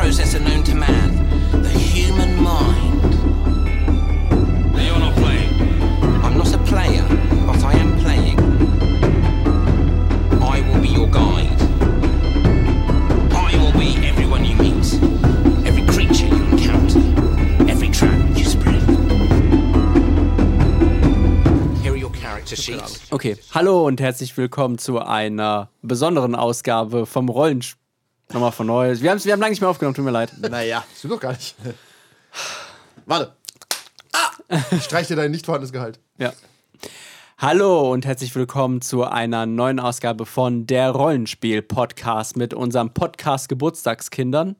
processor known to man, the human mind. Now you're not playing. I'm not a player, but I am playing. I will be your guide. I will be everyone you meet, every creature you encounter, every trap you spread. Here are your character sheets. Okay, hallo und herzlich willkommen zu einer besonderen Ausgabe vom Rollenspiel. Nochmal von neu. Wir, wir haben lange nicht mehr aufgenommen, tut mir leid. Naja, Stimmt doch gar nicht. warte. Ich streich dir dein nicht vorhandenes Gehalt. Ja. Hallo und herzlich willkommen zu einer neuen Ausgabe von der Rollenspiel-Podcast mit unserem Podcast-Geburtstagskindern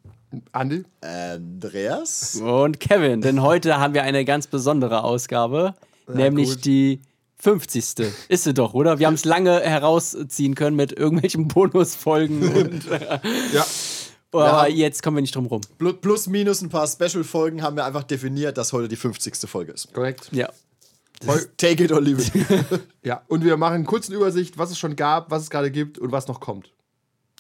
Andi? Andreas? und Kevin. Denn heute haben wir eine ganz besondere Ausgabe, nämlich gut. die 50. Ist sie doch, oder? Wir haben es lange herausziehen können mit irgendwelchen Bonusfolgen und Ja. aber Ja. jetzt kommen wir nicht drum rum. Plu- Plus, minus ein paar Special-Folgen haben wir einfach definiert, dass heute die 50. Folge ist. Korrekt. Ja. Take it or leave it. Ja. Und wir machen eine kurze Übersicht, was es schon gab, was es gerade gibt und was noch kommt.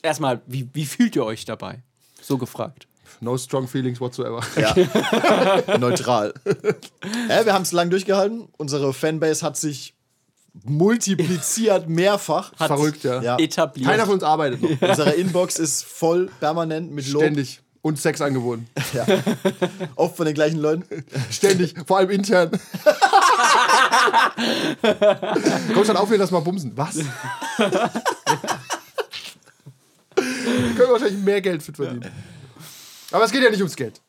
Erstmal, wie, wie fühlt ihr euch dabei? So gefragt. No strong feelings whatsoever. ja. Neutral. Ja, wir haben es lang durchgehalten. Unsere Fanbase hat sich multipliziert mehrfach. Verrückt, ja. Ja. Etabliert. Keiner von uns arbeitet noch. Unsere Inbox ist voll permanent mit Lob. Ständig. Und Sexangeboten. Ja. Oft von den gleichen Leuten. Ständig. Vor allem intern. Komm schon auf, wir das mal bumsen. Was? Wir können wahrscheinlich mehr Geld für verdienen. Aber es geht ja nicht ums Geld.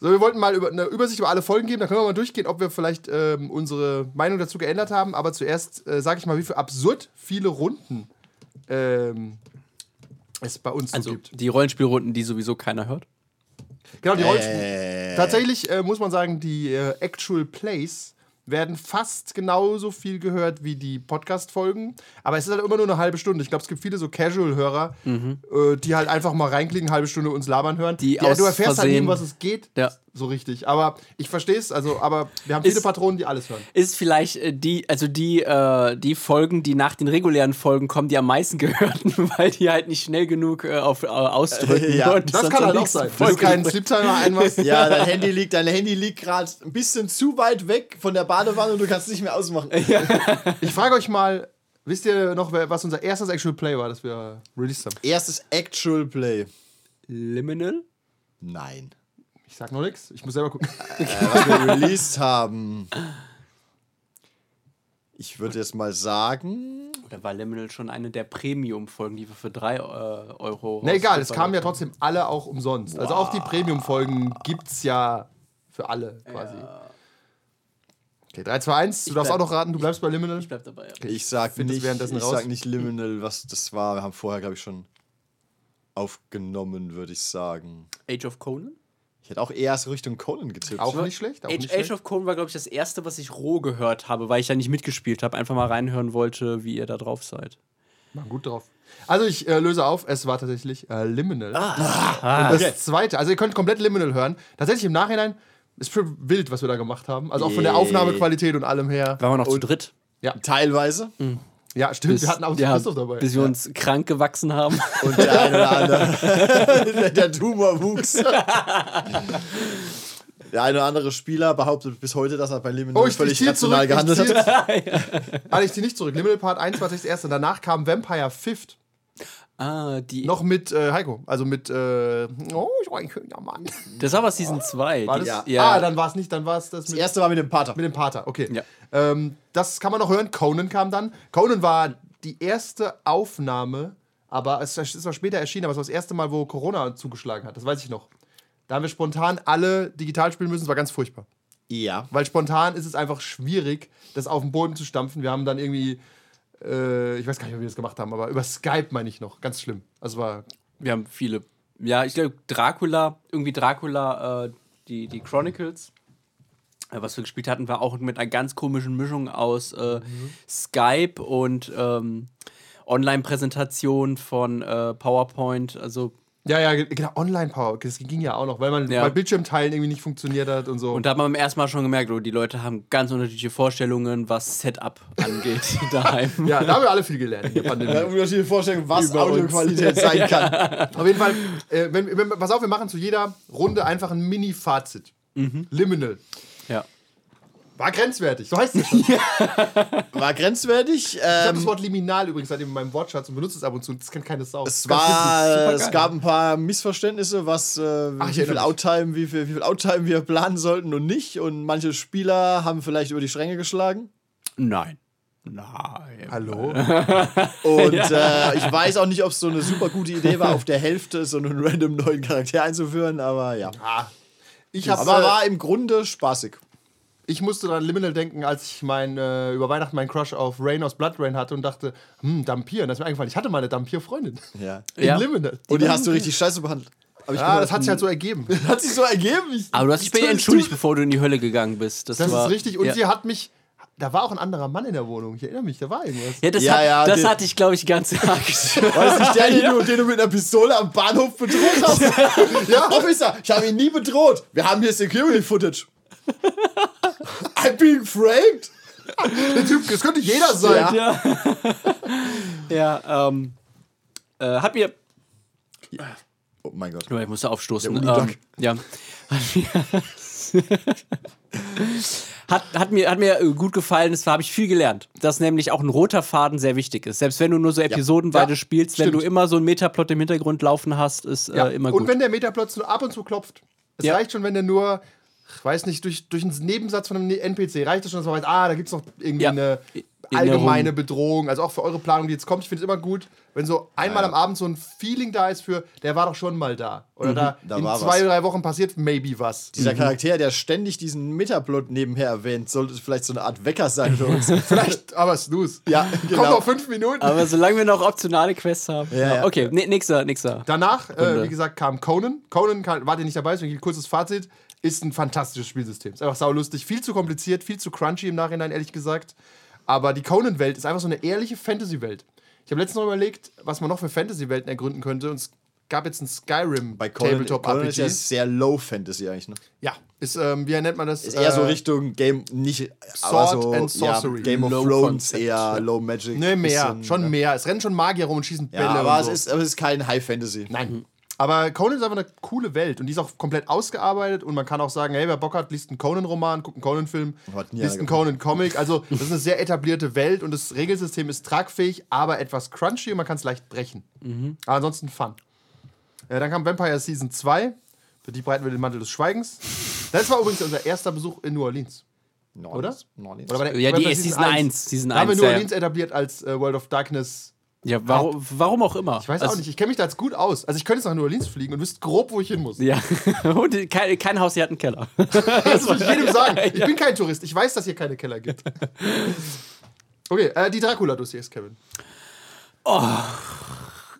So, wir wollten mal über, eine Übersicht über alle Folgen geben. Da können wir mal durchgehen, ob wir vielleicht ähm, unsere Meinung dazu geändert haben. Aber zuerst äh, sage ich mal, wie viel absurd viele Runden ähm, es bei uns Also so gibt. die Rollenspielrunden, die sowieso keiner hört. Genau, die Rollenspiel. Äh, Tatsächlich äh, muss man sagen, die äh, Actual Plays werden fast genauso viel gehört wie die Podcast-Folgen. Aber es ist halt immer nur eine halbe Stunde. Ich glaube, es gibt viele so Casual-Hörer, äh, die halt einfach mal reinklicken, eine halbe Stunde uns labern hören. Die ja, aus du erfährst halt Versehen- um was es geht. Ja. So richtig. Aber ich verstehe es. Also, aber wir haben Ist- viele Patronen, die alles hören. Ist vielleicht äh, die, also die, äh, die Folgen, die nach den regulären Folgen kommen, die am meisten gehörten, weil die halt nicht schnell genug äh, auf äh, ausdrücken. Äh, ja, und Das kann halt auch sein. Folge du keinen. Sleep-Timer einmachst. Ja, dein Handy liegt, dein Handy liegt gerade ein bisschen zu weit weg von der Badewanne und du kannst es nicht mehr ausmachen. Ich frage euch mal, wisst ihr noch, was unser erstes Actual Play war, das wir released haben? Erstes Actual Play. Liminal? Nein. Ich sag noch nichts. Ich muss selber gucken. Äh, was wir released haben. Ich würde jetzt mal sagen. Oder war Liminal schon eine der Premium-Folgen, die wir für 3 äh, Euro. Na egal, es kamen ja trotzdem alle auch umsonst. Also auch die Premium-Folgen gibt's ja für alle quasi. Okay, 3, 2, 1. Du darfst bleib- auch noch raten, du bleibst bei Liminal. Ich bleib dabei. Ja. Ich sag find das nicht, währenddessen ich raus. sag nicht Liminal, was das war. Wir haben vorher, glaube ich, schon aufgenommen, würde ich sagen. Age of Conan? Ich hätte auch eher so Richtung Conan getippt. Auch nicht schlecht. Auch Age, nicht Age schlecht. of Conan war, glaube ich, das erste, was ich roh gehört habe, weil ich da nicht mitgespielt habe. Einfach mal reinhören wollte, wie ihr da drauf seid. Mal gut drauf. Also ich äh, löse auf, es war tatsächlich äh, Liminal. Ah, Und das okay. zweite, also ihr könnt komplett Liminal hören. Tatsächlich im Nachhinein ist schon wild, was wir da gemacht haben. Also auch von der. Aufnahmequalität und allem her. Waren wir noch zu dritt? Teilweise. Ja, stimmt, wir hatten auch ja, Christoph dabei. bis wir uns krank gewachsen haben. Und der eine oder andere. der, Tumor wuchs. Der eine oder andere Spieler behauptet bis heute, dass er bei Liminal Oh, ich, ich völlig rational zurück. Ich gehandelt ziehe hat. also ich ziehe nicht zurück. Liminal Part 1 war das erste. Danach kam Vampire Fifth. Ah, die. Noch mit äh, Heiko. Also mit, äh, oh, ich war ein schöner Mann. Das war aber Season 2. War die, das? ja. Ah, dann war es nicht, dann war es das Das mit, erste war mit dem Pater. mit dem Pater. Okay. Ja. Ähm, das kann man noch hören. Conan kam dann. Conan war die erste Aufnahme, aber es ist zwar später erschienen, aber es war das erste Mal, wo Corona zugeschlagen hat. Das weiß ich noch. Da haben wir spontan alle digital spielen müssen. Es war ganz furchtbar. Ja. Weil spontan ist es einfach schwierig, das auf den Boden zu stampfen. Wir haben dann irgendwie, äh, ich weiß gar nicht, wie wir das gemacht haben, aber über Skype meine ich noch. Ganz schlimm. Also war, Wir haben viele. Ja, ich glaube, Dracula, irgendwie Dracula, äh, die, die Chronicles, äh, was wir gespielt hatten, war auch mit einer ganz komischen Mischung aus äh, Skype und ähm, Online-Präsentation von äh, PowerPoint. Also Ja, ja, ge- genau, Online-Power, das ging ja auch noch, weil man Ja. weil Bildschirmteilen irgendwie nicht funktioniert hat und so. Und da hat man beim ersten Mal schon gemerkt, oh, die Leute haben ganz unterschiedliche Vorstellungen, was Setup angeht daheim. ja, da haben wir alle viel gelernt in der Pandemie. Ja, unterschiedliche Vorstellungen, was Über uns. Audioqualität sein kann. Auf jeden Fall, äh, wenn, wenn, pass auf, wir machen zu jeder Runde einfach ein Mini-Fazit. Liminal. Ja. War grenzwertig, so heißt es schon. Ich War grenzwertig. habe Ähm, das Wort liminal übrigens seitdem in meinem Wortschatz und benutze es ab und zu. Das kennt keine Sau. es, war, es gab ein paar Missverständnisse, was äh, Ach, ich wie, viel. Outtime, wie, viel, wie viel Outtime wir planen sollten und nicht. Und manche Spieler haben vielleicht über die Stränge geschlagen. Nein. Nein. Hallo? Und äh, ich weiß auch nicht, ob es so eine super gute Idee war, auf der Hälfte so einen random neuen Charakter einzuführen, aber ja. Ah, ich, hab, Aber äh, war im Grunde spaßig. Ich musste an Liminal denken, als ich mein, äh, über Weihnachten meinen Crush auf Rain aus Blood Rain hatte und dachte, hm, Dampir. Und das ist mir eingefallen, ich hatte mal eine Dampir-Freundin. Ja. In Ja. Liminal. Und die hast du richtig scheiße behandelt. Ich Ja, das hat sich halt so ergeben. hat sich so ergeben. Ich, Aber du hast dich bei ihr entschuldigt, bevor du in die Hölle gegangen bist. Das, Das war, ist richtig. Und ja. sie hat mich. Da war auch ein anderer Mann in der Wohnung. Ich erinnere mich, da war irgendwas. Ja, das, Ja, hat, ja, das hatte ich, glaube ich, ganz arg. War das nicht der, den, du, den du mit einer Pistole am Bahnhof bedroht hast? ja, Officer, ich habe ihn nie bedroht. Wir haben hier Security-Footage. I'm being framed? Der Typ, das könnte jeder sein. Ja. ja, ähm. Äh, hat mir. Oh mein Gott. Ich musste aufstoßen. Ähm, ja. Hat, hat, mir, hat mir äh, gut gefallen, es habe ich viel gelernt. Dass nämlich auch ein roter Faden sehr wichtig ist. Selbst wenn du nur so episodenweise Ja, spielst, wenn du stimmt. immer so einen Metaplot im Hintergrund laufen hast, ist Ja. äh, immer und gut. wenn der Metaplot nur ab und zu klopft. Es reicht schon, wenn der nur, ich weiß nicht, durch, durch einen Nebensatz von einem NPC reicht es schon, dass man weiß, ah, da gibt es noch irgendwie Ja. eine allgemeine Bedrohung. Also auch für eure Planung, die jetzt kommt. Ich finde es immer gut, wenn so einmal am Abend so ein Feeling da ist für, der war doch schon mal da. Oder da, da in war zwei, was. drei Wochen passiert maybe was. Dieser Charakter, der ständig diesen Metaplot nebenher erwähnt, sollte vielleicht so eine Art Wecker sein für uns. Vielleicht, aber Snooze. Ja, Kommt genau. noch fünf Minuten. Aber solange wir noch optionale Quests haben. Ja, ja. Okay, nee, nächster, nächster. Danach, äh, wie gesagt, kam Conan. Conan wart ihr nicht dabei, deswegen ein kurzes Fazit. Ist ein fantastisches Spielsystem. Ist einfach saulustig. Viel zu kompliziert, viel zu crunchy im Nachhinein, ehrlich gesagt. Aber die Conan-Welt ist einfach so eine ehrliche Fantasy-Welt. Ich habe letztens noch überlegt, was man noch für Fantasy-Welten ergründen könnte. Und es gab jetzt ein Skyrim Bei Conan, Tabletop Conan RPG. ist ja sehr Low Fantasy eigentlich, ne? ja, ist, ähm, wie nennt man das? Ist eher so Äh, Richtung Game, nicht Sword so, and Sorcery. Ja, Game of Low Thrones Concept, eher ja. Low Magic. Ne, mehr. bisschen, schon ja. mehr. Es rennen schon Magier rum und schießen Bälle. Ja, aber und es, so. ist, aber es ist kein High Fantasy. Nein. Aber Conan ist einfach eine coole Welt und die ist auch komplett ausgearbeitet und man kann auch sagen, hey, wer Bock hat, liest einen Conan-Roman, guckt einen Conan-Film, liest einen Conan-Comic. Also das ist eine sehr etablierte Welt und das Regelsystem ist tragfähig, aber etwas crunchy und man kann es leicht brechen. Aber ansonsten fun. Äh, dann kam Vampire Season 2, für die breiten wir den Mantel des Schweigens. Das war übrigens unser erster Besuch in New Orleans. New Oder? Orleans? New Orleans. Oder war der- Ja, die ist Season 1. Season Da haben wir 1, New ja, ja. Orleans etabliert als äh, World of Darkness. Ja, warum, warum auch immer. Ich weiß also, auch nicht, ich kenne mich da jetzt gut aus. Also ich könnte jetzt nach New Orleans fliegen und wüsste grob, wo ich hin muss. Ja, und kein, kein Haus hier hat einen Keller. Das muss ich jedem sagen. Ich bin kein Tourist. Ich weiß, dass hier keine Keller gibt. Okay, äh, die Dracula-Dossiers, Kevin.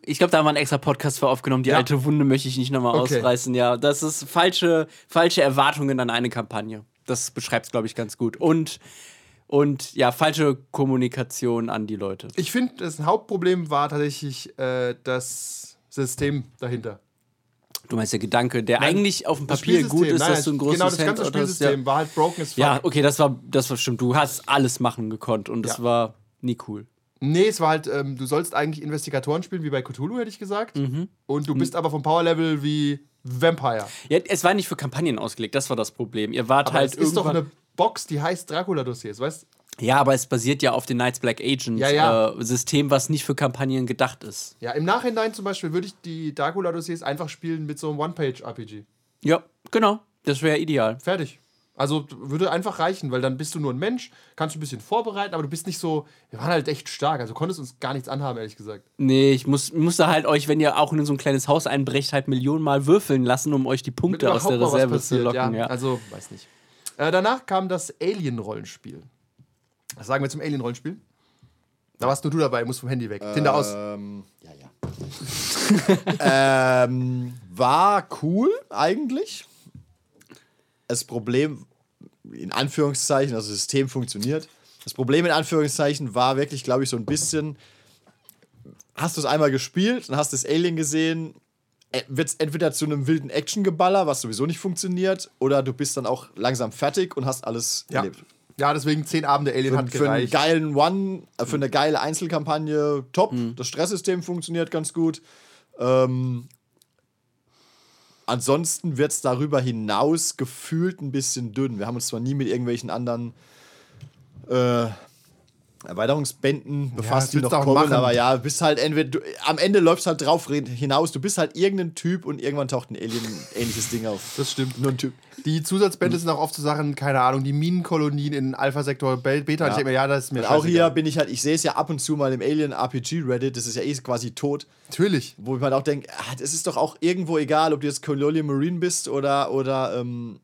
Ich glaube, da haben wir einen extra Podcast für aufgenommen. Die Ja. alte Wunde möchte ich nicht nochmal Okay. ausreißen. Ja, das ist falsche, falsche Erwartungen an eine Kampagne. Das beschreibt es, glaube ich, ganz gut. Und, und ja, falsche Kommunikation an die Leute. Ich finde, das Hauptproblem war tatsächlich äh, das System dahinter. Du meinst der Gedanke, der Nein, eigentlich auf dem Das Papier gut ist, Nein, dass du ein großes Genau, das ganze hast, Spielsystem ja. war halt broken as fuck. Ja, okay, das war, das war stimmt. Du hast alles machen gekonnt und es Ja. war nie cool. Nee, es war halt, ähm, du sollst eigentlich Investigatoren spielen, wie bei Cthulhu, hätte ich gesagt. Mhm. Und du bist aber vom Power-Level wie Vampire. Ja, es war nicht für Kampagnen ausgelegt, das war das Problem. Ihr wart Aber halt es ist doch eine Box, die heißt Dracula-Dossiers, weißt Ja, aber es basiert ja auf den Knights Black Agents Ja, ja. Äh, System, was nicht für Kampagnen gedacht ist. Ja, im Nachhinein zum Beispiel würde ich die Dracula-Dossiers einfach spielen mit so einem One-Page-RPG. Ja, genau. Das wäre ideal. Fertig. Also würde einfach reichen, weil dann bist du nur ein Mensch, kannst du ein bisschen vorbereiten, aber du bist nicht so. Wir waren halt echt stark, also konntest uns gar nichts anhaben, ehrlich gesagt. Nee, ich muss, musste halt euch, wenn ihr auch in so ein kleines Haus einbrecht, halt Millionen Mal würfeln lassen, um euch die Punkte aus der Reserve zu locken. ja. Ja. Also, weiß nicht. Äh, danach kam das Alien-Rollenspiel. Was sagen wir zum Alien-Rollenspiel? Da warst nur du dabei, musst vom Handy weg. Tinder aus. Ähm, ja, ja. ähm, war cool eigentlich. Das Problem, in Anführungszeichen, also das System funktioniert. Das Problem in Anführungszeichen war wirklich, glaube ich, so ein bisschen, hast du es einmal gespielt und hast das Alien gesehen, wird es entweder zu einem wilden Actiongeballer, was sowieso nicht funktioniert, oder du bist dann auch langsam fertig und hast alles Ja. erlebt. ja, deswegen zehn Abende Alien hat Für einen gereicht. geilen One, äh, für eine geile Einzelkampagne top. Das Stresssystem funktioniert ganz gut. Ähm, ansonsten wird es darüber hinaus gefühlt ein bisschen dünn. Wir haben uns zwar nie mit irgendwelchen anderen äh, Erweiterungsbänden befasst, das die noch kommen, machen. aber ja, bist halt entweder, du, am Ende läufst halt drauf hinaus, du bist halt irgendein Typ und irgendwann taucht ein Alien-ähnliches Ding auf. Das stimmt. Nur ein Typ. Die Zusatzbände sind auch oft so Sachen, keine Ahnung, die Minenkolonien in Alpha-Sektor, Be- Beta. Ich Ja. denke mir, ja, das ist mir Und auch hier bin ich halt, ich sehe es ja ab und zu mal im Alien-RPG-Reddit, das ist ja eh quasi tot. Natürlich. wo ich mir halt auch denke, ah, das ist doch auch irgendwo egal, ob du jetzt Colonial Marine bist oder, oder ähm,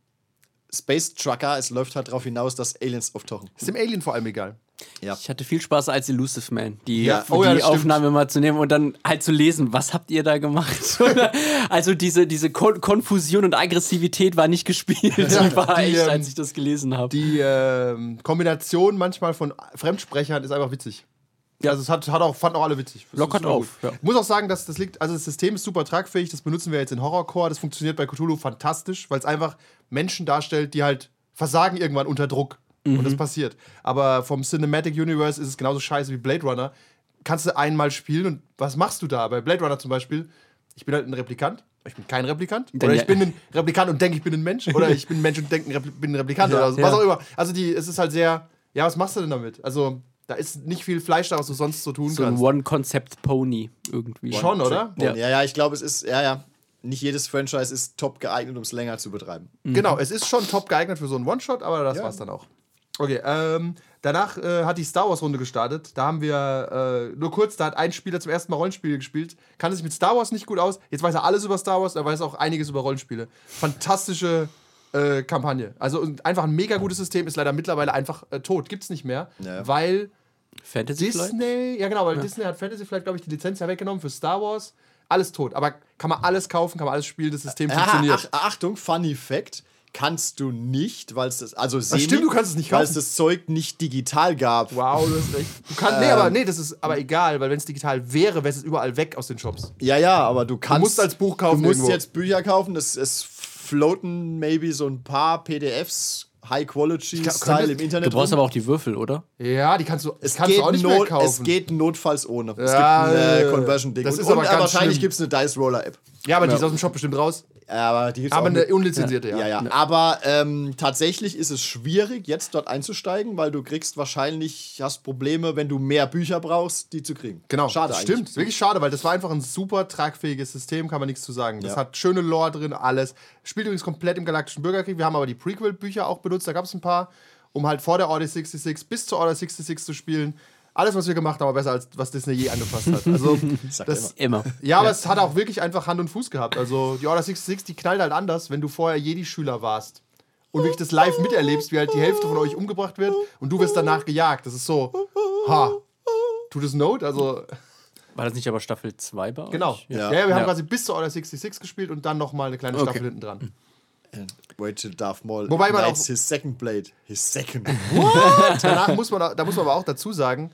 Space Trucker, es läuft halt darauf hinaus, dass Aliens auftauchen. Ist dem Alien vor allem egal. Ich hatte viel Spaß als Elusive Man, die, Ja. die Oh ja, das stimmt. Aufnahme mal zu nehmen und dann halt zu lesen, was habt ihr da gemacht? also diese, diese Kon Konfusion und Aggressivität war nicht gespielt. die war die, echt, ähm, als ich das gelesen habe. Die ähm, Kombination manchmal von Fremdsprechern ist einfach witzig. Ja, also es hat, hat auch, fanden auch alle witzig. Das Lockert auf, ja. Ich muss auch sagen, dass das liegt, also das System ist super tragfähig, das benutzen wir jetzt in Horrorcore, das funktioniert bei Cthulhu fantastisch, weil es einfach Menschen darstellt, die halt versagen irgendwann unter Druck. Und Mhm. das passiert. Aber vom Cinematic Universe ist es genauso scheiße wie Blade Runner. Kannst du einmal spielen und was machst du da? Bei Blade Runner zum Beispiel, ich bin halt ein Replikant. Ich bin kein Replikant. Oder ja. ich bin ein Replikant und denke, ich bin ein Mensch. Oder ich bin ein Mensch und denke, ich bin ein Replikant. oder so. ja. was auch immer. Also die, es ist halt sehr, ja, was machst du denn damit? Also da ist nicht viel Fleisch da, was du sonst so tun so ein kannst. One-Concept-Pony irgendwie. Schon, oder? Ja. Ja, ja, ich glaube, es ist, ja, ja, nicht jedes Franchise ist top geeignet, um es länger zu betreiben. Genau, es ist schon top geeignet für so einen One-Shot, aber das Ja. war's dann auch. Okay, ähm, danach äh, hat die Star Wars-Runde gestartet. Da haben wir äh, nur kurz, da hat ein Spieler zum ersten Mal Rollenspiele gespielt, kannte sich mit Star Wars nicht gut aus. Jetzt weiß er alles über Star Wars, er weiß auch einiges über Rollenspiele. Fantastische äh, Kampagne. Also einfach ein mega gutes System, ist leider mittlerweile einfach äh, tot. Gibt's nicht mehr, Ja. weil Fantasy Flight? Disney, ja genau, weil Disney hat Fantasy Flight, glaube ich, die Lizenz ja weggenommen für Star Wars. Alles tot. Aber kann man alles kaufen, kann man alles spielen, das System Ah, funktioniert. ach, Achtung, Funny Fact. Kannst du nicht, weil es das, also semi, stimmt, du kannst es nicht weil es das Zeug nicht digital gab. Wow, du hast recht. Du kannst, nee, aber nee, das ist aber egal, weil wenn es digital wäre, wäre es überall weg aus den Shops. Ja, ja, aber du kannst. musst als Buch kaufen Du musst irgendwo. jetzt Bücher kaufen. Es, es floaten maybe so ein paar PDFs, High Quality glaub, Style könnte- im Internet. Du brauchst rum. aber auch die Würfel, oder? Ja, die kannst du, es kannst geht, du auch nicht mehr not, kaufen. es geht notfalls ohne. es Ja, gibt ein äh, Conversion-Ding. das Und, ist aber und ganz wahrscheinlich gibt es eine Dice Roller App. ja, aber die ist aus dem Shop bestimmt raus. Aber die Aber eine unlizenzierte, ja. Ja, ja. Aber ähm, tatsächlich ist es schwierig, jetzt dort einzusteigen, weil du kriegst wahrscheinlich, hast Probleme, wenn du mehr Bücher brauchst, die zu kriegen. Genau, Schade das eigentlich. stimmt. Wirklich schade, weil das war einfach ein super tragfähiges System, kann man nichts zu sagen. Das Ja. hat schöne Lore drin, alles. Spielt übrigens komplett im Galaktischen Bürgerkrieg. Wir haben aber die Prequel-Bücher auch benutzt, da gab es ein paar, um halt vor der Order 66 bis zur Order 66 zu spielen. Alles, was wir gemacht haben, war besser, als was Disney je angefasst hat. Also, das, Immer. Ja, aber es hat auch wirklich einfach Hand und Fuß gehabt. Also die Order 66, die knallt halt anders, wenn du vorher Jedi-Schüler warst und wirklich das live miterlebst, wie halt die Hälfte von euch umgebracht wird und du wirst danach gejagt. Das ist so, ha, tut es Note? Also, War das nicht aber Staffel 2 bei euch? genau. Ja, Ja. wir haben Ja. quasi bis zur Order 66 gespielt und dann nochmal eine kleine Okay. Staffel hinten dran. And Wait till Darth Maul Wobei man auch- his second blade. His second. Danach muss man, da muss man aber auch dazu sagen,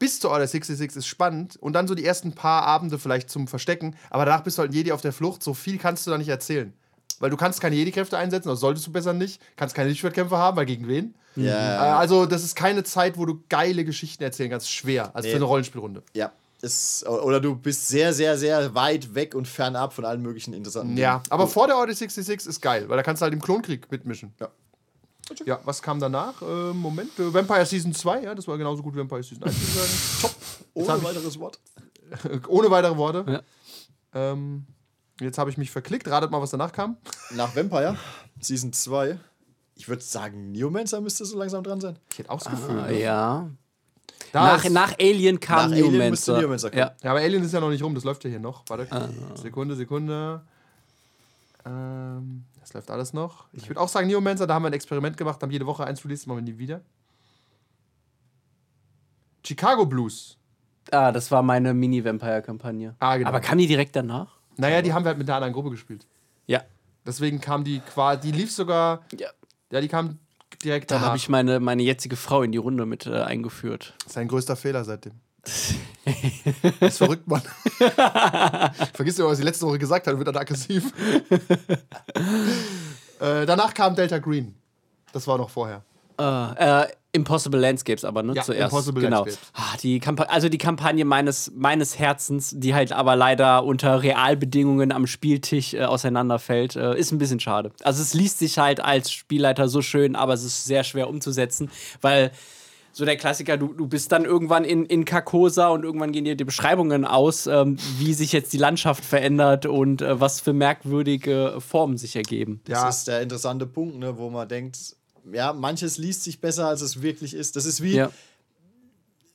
bis zur Order 66 ist spannend und dann so die ersten paar Abende vielleicht zum Verstecken, aber danach bist du halt ein Jedi auf der Flucht, so viel kannst du da nicht erzählen. Weil du kannst keine Jedi-Kräfte einsetzen, das solltest du besser nicht, kannst keine Lichtschwertkämpfe haben, weil gegen wen? Äh, ja, also das ist keine Zeit, wo du geile Geschichten erzählen kannst, schwer, als Nee. für eine Rollenspielrunde. ja. Es, oder du bist sehr, sehr, sehr weit weg und fernab von allen möglichen interessanten Ja, Dingen. aber vor der Order 66 ist geil, weil da kannst du halt im Klonkrieg mitmischen. Ja. Ja, was kam danach? Äh, Moment, äh, Vampire Season 2, ja, das war genauso gut wie Vampire Season 1, würde ich sagen. Top. Ohne weiteres Wort. Ohne weitere Worte. Ja. Ähm, jetzt habe ich mich verklickt. Ratet mal, was danach kam. Nach Vampire, Season 2. Ich würde sagen, Neomancer müsste so langsam dran sein. Ich hätte auch das Gefühl. Ah, ne? ja. Nach, nach Alien kam Nach Alien Neomancer. Neomancer kommen. Ja. ja, aber Alien ist ja noch nicht rum. Das läuft ja hier noch. Warte. Ah. Sekunde, Sekunde. Ähm, das läuft alles noch. Ich würde auch sagen, Neomancer, da haben wir ein Experiment gemacht, haben jede Woche eins released, machen wir nie wieder. Chicago Blues. Ah, das war meine Mini-Vampire-Kampagne. Ah, genau. Aber kam die direkt danach? Naja, die haben wir halt mit einer anderen Gruppe gespielt. Ja. Deswegen kam die quasi, die lief sogar, ja. ja, die kam direkt Da danach. habe ich meine, meine jetzige Frau in die Runde mit äh, eingeführt. Sein größter Fehler seitdem. ist verrückt, Mann. Vergiss immer, was sie letzte Woche gesagt hat und wird dann aggressiv. äh, danach kam Delta Green. Das war noch vorher. Äh, Impossible Landscapes aber, ne? Ja, Zuerst. Impossible genau. Landscapes. Ah, die Kampa also die Kampagne meines, meines Herzens, die halt aber leider unter Realbedingungen am Spieltisch äh, auseinanderfällt, äh, ist ein bisschen schade. Also es liest sich halt als Spielleiter so schön, aber es ist sehr schwer umzusetzen, weil so der Klassiker, du, du bist dann irgendwann in, in Carcosa und irgendwann gehen dir die Beschreibungen aus, ähm, wie sich jetzt die Landschaft verändert und äh, was für merkwürdige Formen sich ergeben. Das Ja. ist der interessante Punkt, ne, wo man denkt, ja, manches liest sich besser, als es wirklich ist. Das ist wie Ja.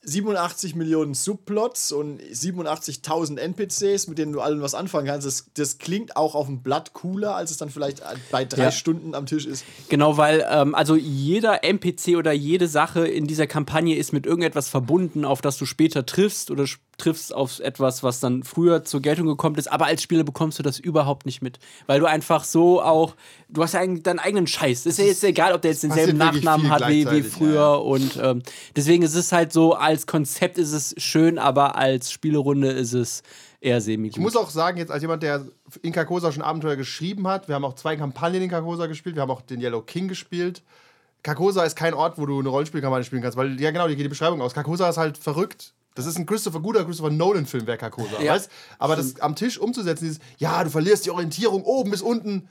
87 Millionen Subplots und 87.000 NPCs, mit denen du allen was anfangen kannst. Das, das klingt auch auf dem Blatt cooler, als es dann vielleicht bei drei Ja. Stunden am Tisch ist. Genau, weil ähm, also jeder NPC oder jede Sache in dieser Kampagne ist mit irgendetwas verbunden, auf das du später triffst oder sch- triffst auf etwas, was dann früher zur Geltung gekommen ist. Aber als Spieler bekommst du das überhaupt nicht mit, weil du einfach so auch, du hast ja deinen eigenen Scheiß. Ist ja jetzt egal, ob der jetzt denselben Nachnamen hat wie, wie früher ja. und ähm, deswegen ist es halt so, als Konzept ist es schön, aber als Spielerunde ist es eher semi Ich muss auch sagen, jetzt als jemand, der in Carcosa schon Abenteuer geschrieben hat, wir haben auch zwei Kampagnen in Carcosa gespielt, wir haben auch den Yellow King gespielt. Carcosa ist kein Ort, wo du eine Rollenspielkampagne spielen kannst, weil, ja genau, die geht die Beschreibung aus. Carcosa ist halt verrückt. Das ist ein Christopher, guter Christopher Nolan-Film, wäre Carcosa, Ja. weißt? Aber das am Tisch umzusetzen, dieses, ja, du verlierst die Orientierung oben bis unten.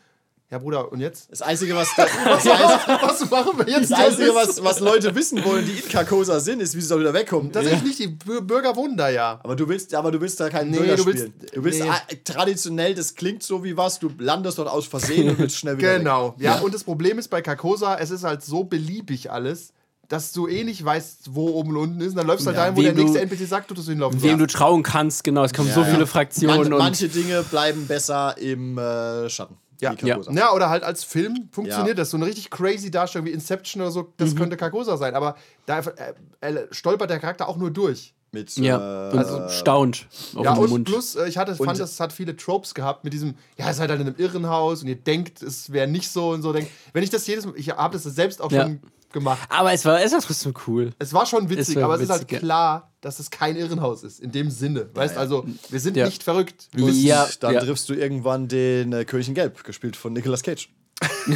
Ja, Bruder, und jetzt? Das Einzige, was, da, das, Was machen wir jetzt? das Einzige, was, was Leute wissen wollen, die in Carcosa sind, ist, wie sie da wieder wegkommen. Das ist nicht, die Bür- Bürger wohnen da ja. Aber du willst, aber du willst da keinen Nee, Bürger du willst- spielen. Du willst nee. traditionell, das klingt so wie was, du landest dort aus Versehen und willst schnell wieder weg. Genau. Ja, und das Problem ist bei Carcosa, es ist halt so beliebig alles, dass du eh nicht weißt, wo oben und unten ist. Und dann läufst du halt Ja, dahin, wo der du- nächste NPC sagt, dass du hinlaufen Wem du trauen kannst, genau. Es kommen so Ja, viele ja. Fraktionen Man, und manche Dinge bleiben besser im äh, Schatten. Ja. Carcosa. Ja, oder halt als Film funktioniert Ja. das. So eine richtig crazy Darstellung wie Inception oder so, das könnte Carcosa sein. Aber da äh, äh, stolpert der Charakter auch nur durch. Mit, ja, äh, und staunt auf Ja, den und Mund. plus, äh, ich hatte, fand, das hat viele Tropes gehabt mit diesem, ja, es ist halt in einem Irrenhaus und ihr denkt, es wäre nicht so und so. Denkt. Wenn ich das jedes Mal, ich habe das selbst auch Ja. schon gemacht. Aber es war, es war trotzdem cool. Es war schon witzig, Es war aber es ist halt witzig, ja. klar, dass es kein Irrenhaus ist, in dem Sinne. Weißt also, wir sind Ja. nicht verrückt. Wir Und wissen- ja, dann ja. triffst du irgendwann den äh, König in Gelb, gespielt von Nicolas Cage.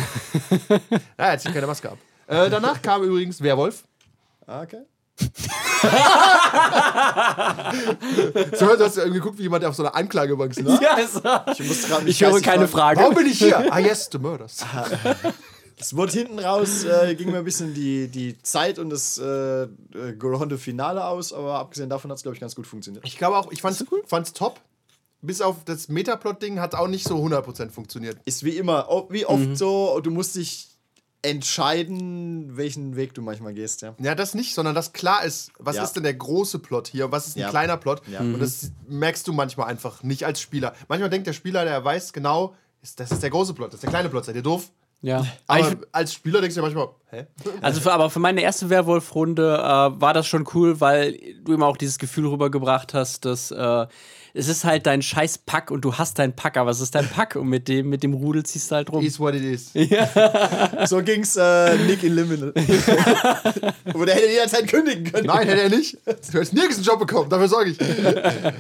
Ja, er zieht keine Maske ab. Äh, danach kam übrigens Werwolf. Ah, okay. So, du hast ja irgendwie geguckt, wie jemand auf so einer Anklagebank sitzt. Ja, es war, Ich, muss grad ich höre keine Frage. Warum bin ich hier? Ah, yes, the murders. Es wurde hinten raus, äh, ging mir ein bisschen die, die Zeit und das äh, äh, Finale aus, aber abgesehen davon hat es, glaube ich, ganz gut funktioniert. Ich glaube auch, ich fand's, fand's top. Bis auf das Metaplot-Ding hat es auch nicht so 100% funktioniert. Ist wie immer, wie oft Mhm. so, du musst dich entscheiden, welchen Weg du manchmal gehst, ja. Ja, das nicht, sondern dass klar ist, was Ja. ist denn der große Plot hier und was ist ein Ja. kleiner Plot. Ja. Und das merkst du manchmal einfach nicht als Spieler. Manchmal denkt der Spieler, der weiß genau, das ist der große Plot, das ist der kleine Plot, seid ihr doof? Ja. Aber als Spieler denkst du dir manchmal, hä? also für, aber für meine erste Werwolf-Runde äh, war das schon cool, weil du immer auch dieses Gefühl rübergebracht hast, dass äh, es ist halt dein scheiß Pack und du hast deinen Pack, aber es ist dein Pack und mit dem, mit dem Rudel ziehst du halt rum. Is what it is. So ging's äh, Nick in Liminal. Wo der hätte jederzeit kündigen können. Nein, hätte er nicht. Du hättest nirgends einen Job bekommen, dafür sorge ich.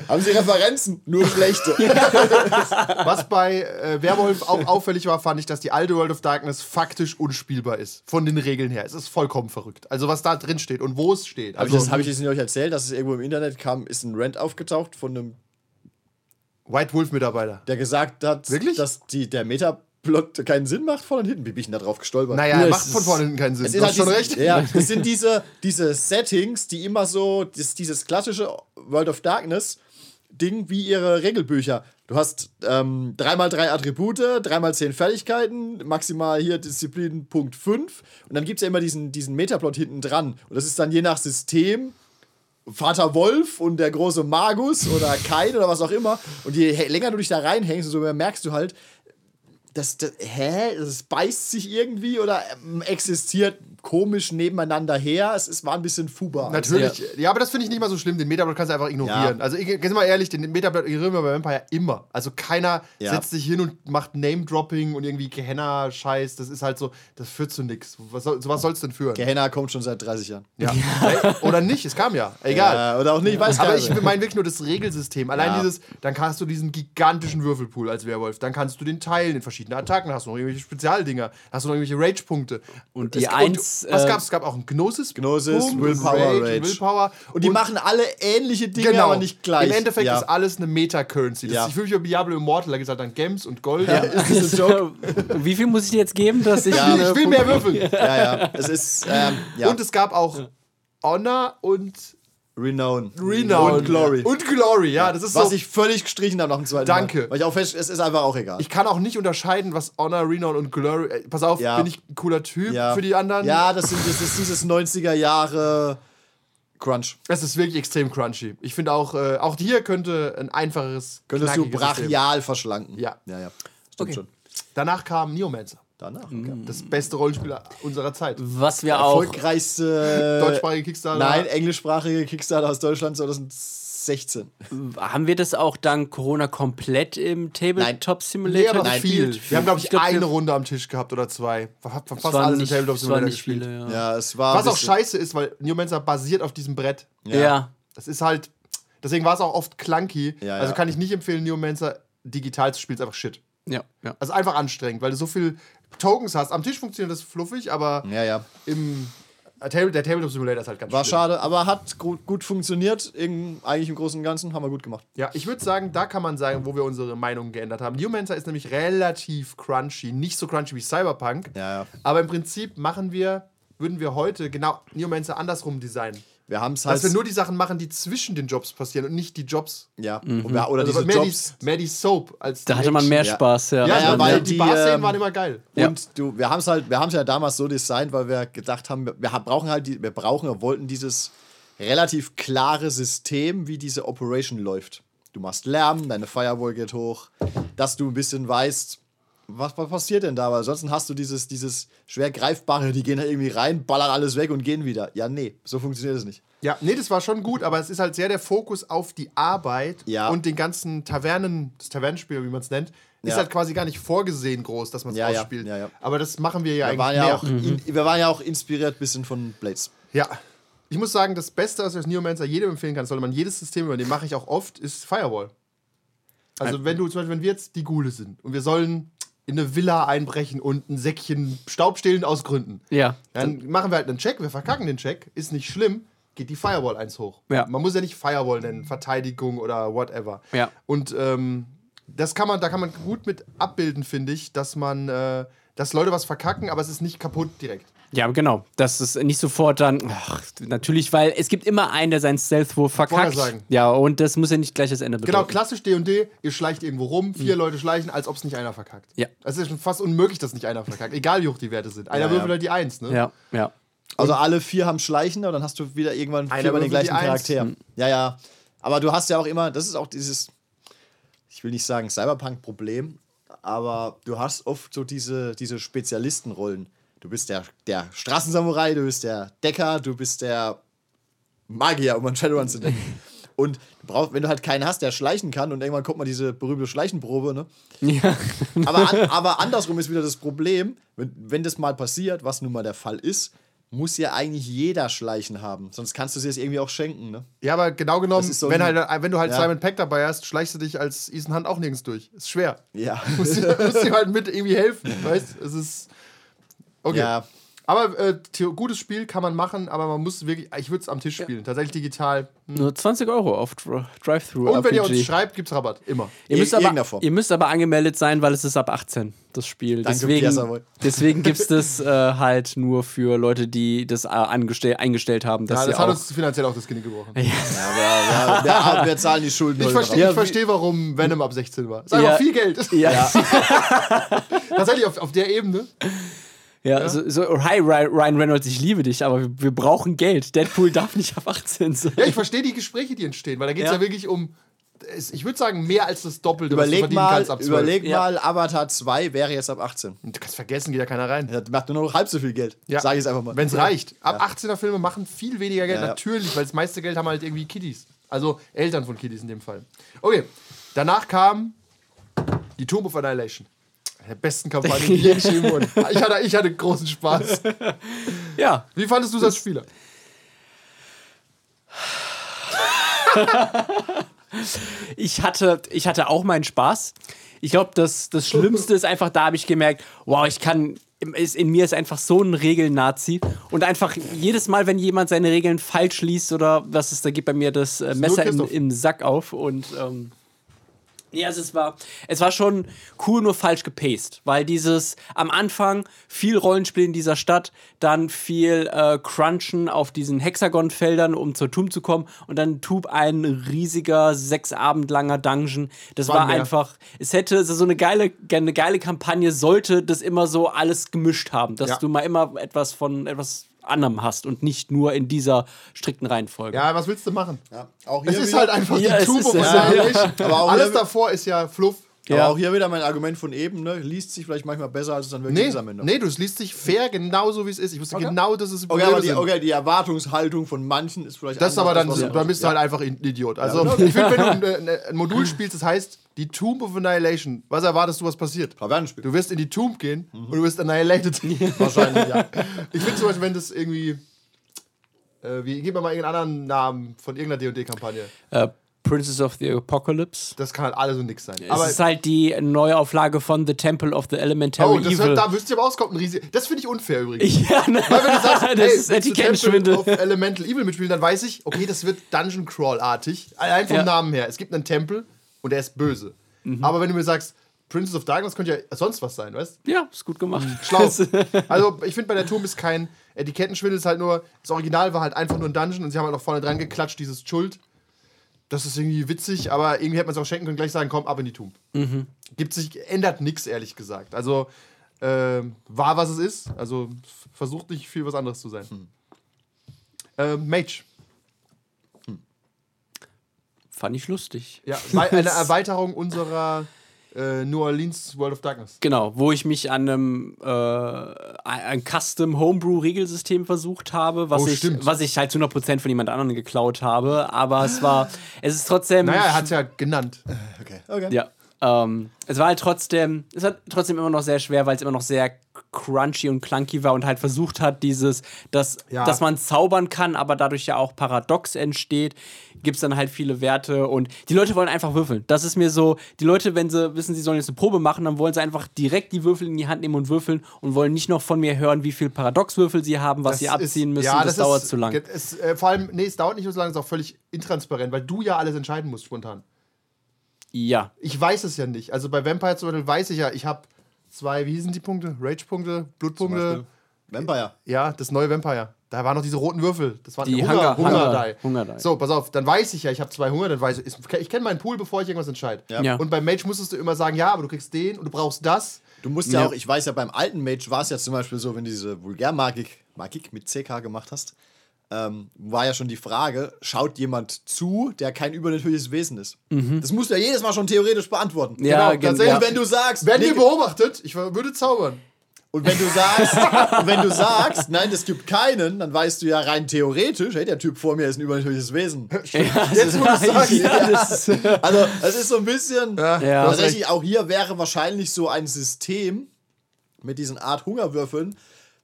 Haben sie Referenzen? Nur schlechte. Was bei äh, Werwolf auch auffällig war, fand ich, dass die alte World of Darkness faktisch unspielbar ist. Von den Regeln her. Es ist vollkommen verrückt. Also, was da drin steht und wo es steht. Habe Also, ich, das- hab ich das nicht euch erzählt, dass es irgendwo im Internet kam, ist ein Rant aufgetaucht von einem, White Wolf-Mitarbeiter. der gesagt hat, Wirklich? dass die, der Metaplot keinen Sinn macht vorne und hinten. Wie bin ich denn da drauf gestolpert? Naja, Ja, es macht von vorne hinten keinen Sinn. Es Du ist hast halt schon diesen- recht. Ja, das sind diese, diese Settings, die immer so, das, dieses klassische World of Darkness Ding wie ihre Regelbücher. Du hast ähm, 3x3 Attribute, 3x10 Fertigkeiten, maximal hier Disziplin Punkt 5 und dann gibt es ja immer diesen, diesen Metaplot hinten dran. Und das ist dann je nach System Vater Wolf und der große Magus oder Kain oder was auch immer. Und je länger du dich da reinhängst, umso mehr merkst du halt, das, das, hä? Das beißt sich irgendwie oder ähm, existiert komisch nebeneinander her. Es ist, war ein bisschen fubar. Natürlich, ja. aber das finde ich nicht mal so schlimm. Den Metaplot kannst du einfach ignorieren. Ja. Also, ich, sind mal ehrlich, den Metaplot ignorieren wir bei Vampire immer. Also, keiner Ja. setzt sich hin und macht Name-Dropping und irgendwie Gehenna-Scheiß. Das ist halt so, das führt zu nichts. Was soll, zu was soll es denn führen? Gehenna kommt schon seit 30 Jahren. Ja. Oder nicht, es kam ja. Egal. Ja, oder auch nicht, weiß Aber keiner. ich meine wirklich nur das Regelsystem. Allein Ja. dieses, dann hast du diesen gigantischen Würfelpool als Werwolf. Dann kannst du den teilen in verschiedene Attacken. Hast du noch irgendwelche Spezialdinger. Hast du noch irgendwelche Rage-Punkte. Und die Es- Eins, was äh, gab es? Es gab auch einen Gnosis. Gnosis, Punkt, Willpower, Rage. Willpower. Und die machen alle ähnliche Dinge, Genau. aber nicht gleich. Im Endeffekt ja. ist alles eine Meta-Currency. Das Ja. ist wirklich wie bei Diablo Immortal. Da gibt es halt dann Gems und Gold. ist ein Joke. Wie viel muss ich dir jetzt geben, dass ich. Ja. Ich will mehr würfeln. ja, ja. Es ist, ähm, ja. Und es gab auch Honor und Renown. Renown. Und Glory. Und Glory, ja. Das ist was so. ich völlig gestrichen habe nach dem zweiten Danke. Mal. Weil ich auch fest, es ist einfach auch egal. Ich kann auch nicht unterscheiden, was Honor, Renown und Glory. Äh, pass auf, Ja. bin ich ein cooler Typ ja. für die anderen? Ja, das, sind, das ist dieses 90er Jahre Crunch. Es ist wirklich extrem crunchy. Ich finde auch, äh, auch hier könnte ein einfacheres. Könntest du knackiges System. brachial verschlanken. Ja. Ja, ja. Stimmt Okay. schon. Danach kam Neomancer. Danach. Das beste Rollenspiel unserer Zeit. Was wir auch. Erfolgreichste. Deutschsprachige Kickstarter. Nein, englischsprachige Kickstarter aus Deutschland 2016. Haben wir das auch dank Corona komplett im Tabletop Nee, Simulator aber Nein, viel. gespielt? Wir haben, glaube ich, glaub, eine Runde am Tisch gehabt oder zwei. Fast alles nicht, im Tabletop Simulator gespielt. viele, ja. Ja, es war. Was auch scheiße ist, weil Neomancer basiert auf diesem Brett. Ja. Das ist halt. Deswegen war es auch oft clunky. Ja, Also ja. kann ich nicht empfehlen, Neomancer digital zu spielen. Ist einfach shit. Ja, ja. Also einfach anstrengend, weil du so viel Tokens hast. Am Tisch funktioniert das fluffig, aber Ja, ja. im äh, Table, der Tabletop Simulator ist halt ganz War schlimm. schade, aber hat gut, gut funktioniert. In, eigentlich im Großen und Ganzen haben wir gut gemacht. Ja, ich würde sagen, da kann man sagen, wo wir unsere Meinung geändert haben. Neomancer ist nämlich relativ crunchy, nicht so crunchy wie Cyberpunk. Ja, ja. Aber im Prinzip machen wir, würden wir heute genau Neomancer andersrum designen. Wir haben es halt. Dass wir nur die Sachen machen, die zwischen den Jobs passieren und nicht die Jobs. ja. Wir, oder Also diese mehr, Jobs. die, mehr die Soap als Da hatte man mehr. Ja. Spaß, ja. Ja, Ja, ja, weil weil die, die, Bar-Szenen ähm, waren immer geil. Und du, wir haben es halt, wir haben es ja damals so designt, weil wir gedacht haben, wir, brauchen halt, die, wir brauchen, wir wollten dieses relativ klare System, wie diese Operation läuft. Du machst Lärm, deine Firewall geht hoch, dass du ein bisschen weißt, was, was passiert denn da? Weil ansonsten hast du dieses, dieses schwer greifbare, die gehen da irgendwie rein, ballern alles weg und gehen wieder. Ja, nee, so funktioniert es nicht. Ja, nee, das war schon gut, aber es ist halt sehr der Fokus auf die Arbeit Ja. und den ganzen Tavernen, das Tavernenspiel, wie man es nennt, ist Ja. halt quasi gar nicht vorgesehen groß, dass man es Ja, ja, ausspielt. ja, ja. Aber das machen wir ja Wir waren eigentlich ja, mehr. auch, in, wir waren ja auch inspiriert ein bisschen von Blades. Ja. Ich muss sagen, das Beste, was ich als Neomancer jedem empfehlen kann, sollte man jedes System übernehmen, mache ich auch oft, ist Firewall. Also wenn du zum Beispiel, wenn wir jetzt die Gule sind und wir sollen in eine Villa einbrechen und ein Säckchen Staub stehlen aus Gründen, Ja. dann machen wir halt einen Check, wir verkacken den Check, ist nicht schlimm, geht die Firewall eins hoch. Ja. Man muss ja nicht Firewall nennen, Verteidigung oder whatever. Ja. Und ähm, das kann man, da kann man gut mit abbilden, finde ich, dass man, äh, dass Leute was verkacken, aber es ist nicht kaputt direkt. Ja, genau. Das ist nicht sofort dann. Ach, natürlich, weil es gibt immer einen, der seinen Stealth-Wurf verkackt. sagen. Ja, und das muss ja nicht gleich das Ende bedeuten. Genau, klassisch D&D, ihr schleicht irgendwo rum, vier Leute schleichen, als ob es nicht einer verkackt. Ja. Es ist schon fast unmöglich, dass nicht einer verkackt, egal wie hoch die Werte sind. Einer Ja, würfelt ja. halt die Eins, ne? Ja, ja. Also alle vier haben Schleichen, aber dann hast du wieder irgendwann Einer viermal den gleichen. Charakter. Ja, ja. Aber du hast ja auch immer, das ist auch dieses, ich will nicht sagen Cyberpunk-Problem, aber du hast oft so diese, diese Spezialistenrollen. Du bist der, der Straßensamurai, du bist der Decker, du bist der Magier, um an Shadowrun zu denken. Und du brauchst, wenn du halt keinen hast, der schleichen kann, und irgendwann kommt mal diese berühmte Schleichenprobe, ne? Ja. Aber, an, aber andersrum ist wieder das Problem, wenn, wenn das mal passiert, was nun mal der Fall ist, muss ja eigentlich jeder Schleichen haben. Sonst kannst du es jetzt irgendwie auch schenken, ne? Ja, aber genau genommen, so wenn, halt, wenn du halt Ja. Simon Peck dabei hast, schleichst du dich als Ethan Hunt auch nirgends durch. Ist schwer. Ja. Du musst dir halt mit irgendwie helfen, weißt Es ist. Okay. Ja. Aber äh, gutes Spiel kann man machen, aber man muss wirklich. Ich würde es am Tisch spielen. Tatsächlich digital. Nur 20 Euro auf Dr- Drive-Thru. Und wenn ihr uns schreibt, gibt's Rabatt. Immer. Ihr müsst, Ir- aber, ihr müsst aber angemeldet sein, weil es ist ab 18, das Spiel. Danke, deswegen deswegen gibt es das äh, halt nur für Leute, die das äh, angestell, eingestellt haben. Dass Ja, das hat auch, uns finanziell auch das Genick gebrochen. Ja, wir, wir, wir, wir zahlen die Schulden. Ich verstehe, verstehe, warum Venom ab 16 war. Ist einfach Ja. viel Geld. ja, Tatsächlich auf, auf der Ebene. Ja, So, so, hi Ry- Ryan Reynolds, ich liebe dich, aber wir, wir brauchen Geld. Deadpool darf nicht ab 18 sein. Ja, ich verstehe die Gespräche, die entstehen, weil da geht es Ja. ja. wirklich um es, ich würde sagen, mehr als das Doppelte, was du Überleg verdienen mal, kannst ab 12. überleg Ja. mal, Avatar 2 wäre jetzt ab 18. Du kannst vergessen, geht ja keiner rein. Das macht nur noch halb so viel Geld. Ja. Sag ich jetzt einfach mal. Wenn es Ja. reicht. Ab 18er Filme machen viel weniger Geld, Ja, ja. natürlich, weil das meiste Geld haben halt irgendwie Kiddies. Also Eltern von Kiddies in dem Fall. Okay, danach kam die Tomb of Annihilation. Der besten Kampagne, die je geschrieben wurde. Ich hatte, ich hatte großen Spaß. Ja, Wie fandest du als Spieler? ich hatte, ich hatte auch meinen Spaß. Ich glaube, das, das Schlimmste ist einfach, da habe ich gemerkt, wow, ich kann, ist, in mir ist einfach so ein Regelnazi. Und einfach jedes Mal, wenn jemand seine Regeln falsch liest oder was es da gibt, bei mir das äh, Messer im, im Sack auf. Und ähm, ja, also es war, es war schon cool, nur falsch gepaced, weil dieses am Anfang viel Rollenspiel in dieser Stadt, dann viel äh, Crunchen auf diesen Hexagonfeldern, um zur Tomb zu kommen und dann Tube ein riesiger sechs Abend langer Dungeon. Das War war, einfach, es hätte so eine geile, eine geile Kampagne sollte das immer so alles gemischt haben, dass Ja. du mal immer etwas von etwas anderem hast und nicht nur in dieser strikten Reihenfolge. Ja, was willst du machen? Ja, auch Es hier ist wieder, halt einfach Ja, die es ist- of ja, Annihilation. Aber auch Alles davor ist ja Fluff. Aber Ja. auch hier wieder mein Argument von eben, ne? liest sich vielleicht manchmal besser, als es dann wirklich Nee, ist am Ende. nee, du es liest dich fair, genauso wie es ist. Ich wusste Okay. genau, dass es Okay, aber die, okay, die Erwartungshaltung von manchen ist vielleicht Das ist aber dann, anders, was dann bist du halt einfach ein Idiot. Also, Ja. ich finde, wenn du ein, ein, ein Modul spielst, das heißt die Tomb of Annihilation, was erwartest du, was passiert? Tavernenspiel. Du wirst in die Tomb gehen und du wirst annihilated. Wahrscheinlich, ja. Ich finde zum Beispiel, wenn das irgendwie. Äh, wie, gib mir mal irgendeinen anderen Namen von irgendeiner DD-Kampagne. Äh, Princess of the Apocalypse. Das kann halt alles und nix sein. Aber es ist halt die Neuauflage von The Temple of the Elementary oh, das Evil. wird, da wüsste ich aber auskommt ein riesig. Das finde ich unfair übrigens. ja, ne? Weil wenn du sagst, das hey, ist du Temple Etikettenschwindel. of Elemental Evil mitspielen, dann weiß ich, okay, das wird Dungeon Crawl-artig. Allein vom Ja. Namen her. Es gibt einen Tempel und der ist böse. Mhm. Aber wenn du mir sagst, Princess of Darkness könnte ja sonst was sein, weißt Ja, ist gut gemacht. Schlau. Also, ich finde, bei der Tomb ist kein Etikettenschwindel, ist halt nur, das Original war halt einfach nur ein Dungeon und sie haben halt noch vorne dran geklatscht, dieses Schuld. Das ist irgendwie witzig, aber irgendwie hätte man es auch schenken können, gleich sagen, komm, ab in die Tomb. Gibt sich, ändert nichts, ehrlich gesagt. Also, ähm, war, was es ist. Also, versucht nicht viel was anderes zu sein. Ähm, Mage. Fand ich lustig. Ja, eine Erweiterung unserer äh, New Orleans World of Darkness. Genau, wo ich mich an einem äh, ein Custom Homebrew Regelsystem versucht habe, was, Oh, ich, was ich halt zu 100% von jemand anderem geklaut habe, aber es war es ist trotzdem Naja, er hat es ja genannt. Okay, okay. Ja. Ähm, es war halt trotzdem, es hat trotzdem immer noch sehr schwer, weil es immer noch sehr crunchy und clunky war und halt versucht hat, dieses, dass, Ja. dass man zaubern kann, aber dadurch ja auch Paradox entsteht, gibt es dann halt viele Werte und die Leute wollen einfach würfeln. Das ist mir so, die Leute, wenn sie wissen, sie sollen jetzt eine Probe machen, dann wollen sie einfach direkt die Würfel in die Hand nehmen und würfeln und wollen nicht noch von mir hören, wie viel Paradoxwürfel sie haben, was Das sie ist- abziehen müssen. ja, das, dauert ist, zu lang. Es, äh, vor allem, nee, es dauert nicht so lange, es ist auch völlig intransparent, weil du ja alles entscheiden musst spontan. Ja. Ich weiß es ja nicht. Also bei Vampire zum Beispiel weiß ich ja, ich habe zwei, wie hießen die Punkte? Rage-Punkte, Blutpunkte. Vampire. Ja, das neue Vampire. Da waren noch diese roten Würfel. Das waren Die Hunger, Hunger- Hunger, Hunger- Die. Hunger Die. So, pass auf, dann weiß ich ja, ich habe zwei Hunger, dann weiß ich, ich kenne meinen Pool, bevor ich irgendwas entscheide. Ja. Ja. Und bei Mage musstest du immer sagen, ja, aber du kriegst den und du brauchst das. Du musst ja, auch, ich weiß ja, beim alten Mage war es ja zum Beispiel so, wenn du diese Vulgärmagik Magik mit CK gemacht hast, ähm, war ja schon die Frage, schaut jemand zu, der kein übernatürliches Wesen ist? Das musst du ja jedes Mal schon theoretisch beantworten. Mhm. Ja, Genau, gen- tatsächlich, Und wenn du sagst, Werden nee, wir beobachtet? Ich würde zaubern. Und wenn du sagst, und wenn du sagst, nein, es gibt keinen, dann weißt du ja rein theoretisch, hey, der Typ vor mir ist ein übernatürliches Wesen. Jetzt, wo du sagst. ja, das, Also, es ist so ein bisschen. Ja, Ja. Tatsächlich, auch hier wäre wahrscheinlich so ein System mit diesen Art Hungerwürfeln,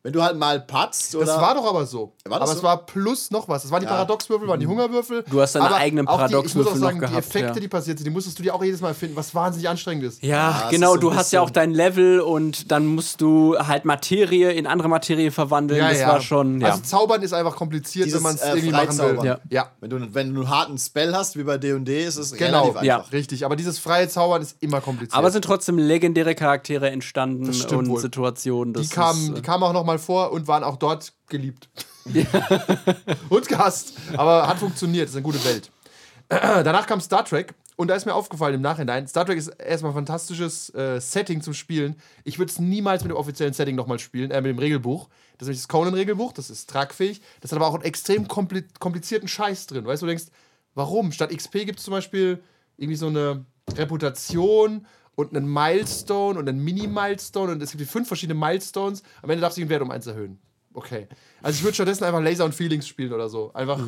wenn du halt mal patzt oder. Das war doch aber so. War aber so? es war plus noch was. Das waren die Ja. Paradoxwürfel, waren die Hungerwürfel. Du hast deine aber eigenen die, Ich muss Paradoxwürfel auch sagen, noch die gehabt, Effekte, ja. die passiert sind, die musstest du dir auch jedes Mal finden, was wahnsinnig anstrengend ist. Ja, es genau, ist so du hast ja auch dein Level und dann musst du halt Materie in andere Materie verwandeln. das war schon, ja. Also Zaubern ist einfach kompliziert, Dieses, wenn man es äh, irgendwie machen will. Ja. ja. Wenn du, wenn du einen harten Spell hast, wie bei D&D, ist es Genau, relativ Ja. einfach. richtig. Aber dieses freie Zaubern ist immer kompliziert. Aber es sind trotzdem legendäre Charaktere entstanden und wohl. Situationen. Das die, kamen, äh, die kamen auch noch mal vor und waren auch dort geliebt. und gehasst. Aber hat funktioniert, ist eine gute Welt. Danach kam Star Trek und da ist mir aufgefallen im Nachhinein, Star Trek ist erstmal ein fantastisches äh, Setting zum Spielen. Ich würde es niemals mit dem offiziellen Setting nochmal spielen, äh, mit dem Regelbuch. Das ist nämlich das Conan-Regelbuch, das ist tragfähig. Das hat aber auch einen extrem kompli komplizierten Scheiß drin. Weißt du, du denkst, warum? Statt XP gibt es zum Beispiel irgendwie so eine Reputation und einen Milestone und einen Mini-Milestone und es gibt fünf verschiedene Milestones. Am Ende darfst du den Wert um eins erhöhen. Okay. Also ich würde stattdessen einfach Laser und Feelings spielen oder so. Einfach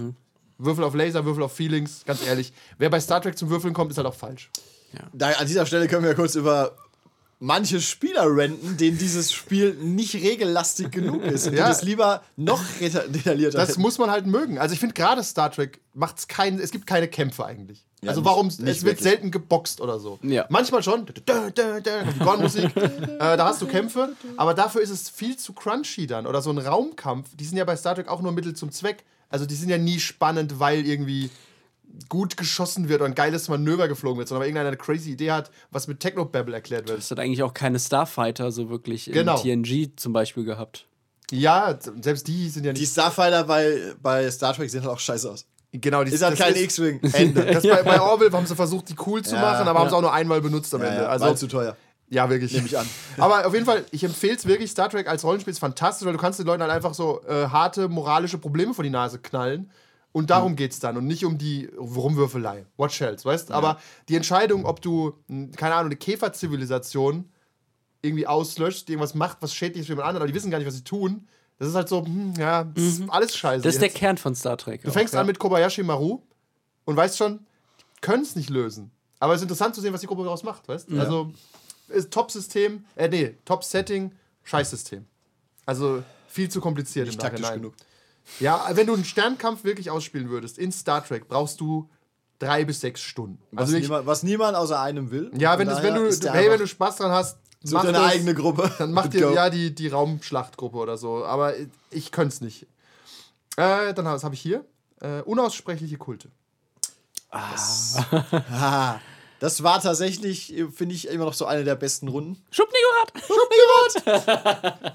Würfel auf Laser, Würfel auf Feelings. Ganz ehrlich, wer bei Star Trek zum Würfeln kommt, ist halt auch falsch. Da, an dieser Stelle können wir kurz über manche Spieler renten, denen dieses Spiel nicht regellastig genug ist und die Ja. das lieber noch deta- detaillierter Das hätten. muss man halt mögen. Also ich finde gerade Star Trek macht's kein, es gibt keine Kämpfe eigentlich. Ja, also nicht- warum nicht es wird wirklich. selten geboxt oder so. Ja. Manchmal schon. Dö, dö, dö, Die Gornmusik. äh, da hast du Kämpfe, aber dafür ist es viel zu crunchy dann oder so ein Raumkampf. Die sind ja bei Star Trek auch nur Mittel zum Zweck. Also die sind ja nie spannend, weil irgendwie gut geschossen wird oder ein geiles Manöver geflogen wird, sondern weil irgendeiner eine crazy Idee hat, was mit Technobabble erklärt wird. Das hat eigentlich auch keine Starfighter so wirklich Genau. in TNG zum Beispiel gehabt. Ja, selbst die sind ja Die nicht. Starfighter bei, bei Star Trek sehen halt auch scheiße aus. Genau, die Ist halt kein X-Wing. Ende. Das bei, bei Orville haben sie versucht, die cool zu Ja, machen, aber haben ja. sie auch nur einmal benutzt am Ja, Ende. ja, also, zu teuer. ja, wirklich. Nehme ich an. Aber auf jeden Fall, ich empfehle es wirklich. Star Trek als Rollenspiel ist fantastisch, weil du kannst den Leuten halt einfach so äh, harte moralische Probleme vor die Nase knallen. Und darum geht es dann und nicht um die Rumwürfelei. Watch Hells, weißt Aber die Entscheidung, ob du, mh, keine Ahnung, eine Käferzivilisation irgendwie auslöscht, die irgendwas macht, was schädlich ist für jemand anderen, aber die wissen gar nicht, was sie tun. Das ist halt so, hm, ja, das ist alles scheiße. Das ist der jetzt. Kern von Star Trek. Du fängst an mit Kobayashi Maru und weißt schon, können es nicht lösen. Aber es ist interessant zu sehen, was die Gruppe daraus macht, weißt Also, ist Top-System, äh, nee, Top-Setting, Scheißsystem. Also, viel zu kompliziert Nicht im taktisch Nachhinein. genug. Ja, wenn du einen Sternkampf wirklich ausspielen würdest in Star Trek, brauchst du drei bis sechs Stunden. Was, Also wirklich, niemand, was niemand außer einem will. ja, wenn, das, wenn, du, der hey, wenn du Spaß dran hast, such deine das, eigene Gruppe. dann mach und dir go. ja die, die Raumschlachtgruppe oder so. Aber ich könnte es nicht. Äh, dann was habe ich hier? Äh, unaussprechliche Kulte. Ah, das war tatsächlich, finde ich, immer noch so eine der besten Runden. Schubnigorat!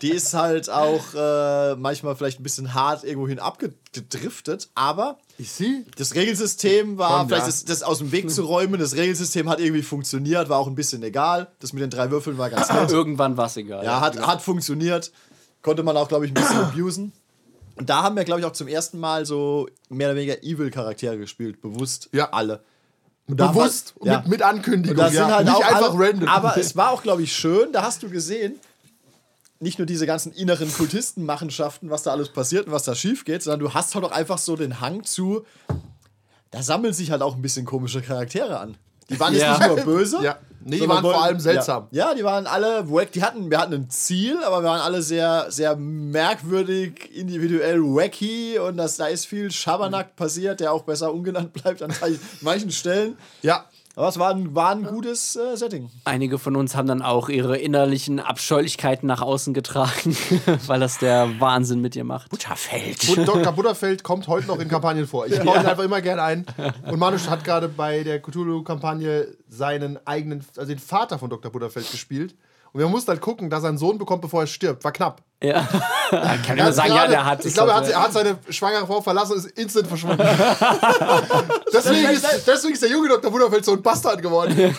Die ist halt auch äh, manchmal vielleicht ein bisschen hart irgendwohin abgedriftet, aber Ich sehe. das Regelsystem war, Schon, vielleicht ja. das, das aus dem Weg zu räumen, das Regelsystem hat irgendwie funktioniert, war auch ein bisschen egal. Das mit den drei Würfeln war ganz nett. Irgendwann war es egal. Ja, hat, hat funktioniert. Konnte man auch, glaube ich, ein bisschen abusen. Und da haben wir, glaube ich, auch zum ersten Mal so mehr oder weniger Evil-Charaktere gespielt. Bewusst. Ja. Alle. Bewusst war- ja. mit, mit Ankündigung. Und das ja. sind halt Nicht auch einfach alle, random. Aber es war auch, glaube ich, schön. Da hast du gesehen, nicht nur diese ganzen inneren Kultistenmachenschaften, was da alles passiert und was da schief geht, sondern du hast halt auch einfach so den Hang zu. Da sammeln sich halt auch ein bisschen komische Charaktere an. Die waren Ja. jetzt nicht nur böse. Ja. Nee, die waren vor wollten- allem seltsam. Ja, ja, die waren alle wack. Die hatten, wir hatten ein Ziel, aber wir waren alle sehr, sehr merkwürdig, individuell wacky und das, da ist viel Schabernack passiert, der auch besser ungenannt bleibt an manchen Stellen. ja. Aber es war ein, war ein gutes äh, Setting. Einige von uns haben dann auch ihre innerlichen Abscheulichkeiten nach außen getragen, weil das der Wahnsinn mit ihr macht. Butterfeld. Bud- Dr. Butterfeld kommt heute noch in Kampagnen vor. Ich baue ihn einfach immer gerne ein. Und Manusch hat gerade bei der Cthulhu-Kampagne seinen eigenen, also den Vater von Dr. Butterfeld gespielt. Und wir mussten halt gucken, dass er einen Sohn bekommt, bevor er stirbt. War knapp. Ja. Kann Er immer hat sagen, ja, gerade- der hat Ich glaube, er hat, er hat seine schwangere Frau verlassen und ist instant verschwunden. deswegen, ist, deswegen ist der junge Dr. Butterfeld so ein Bastard geworden.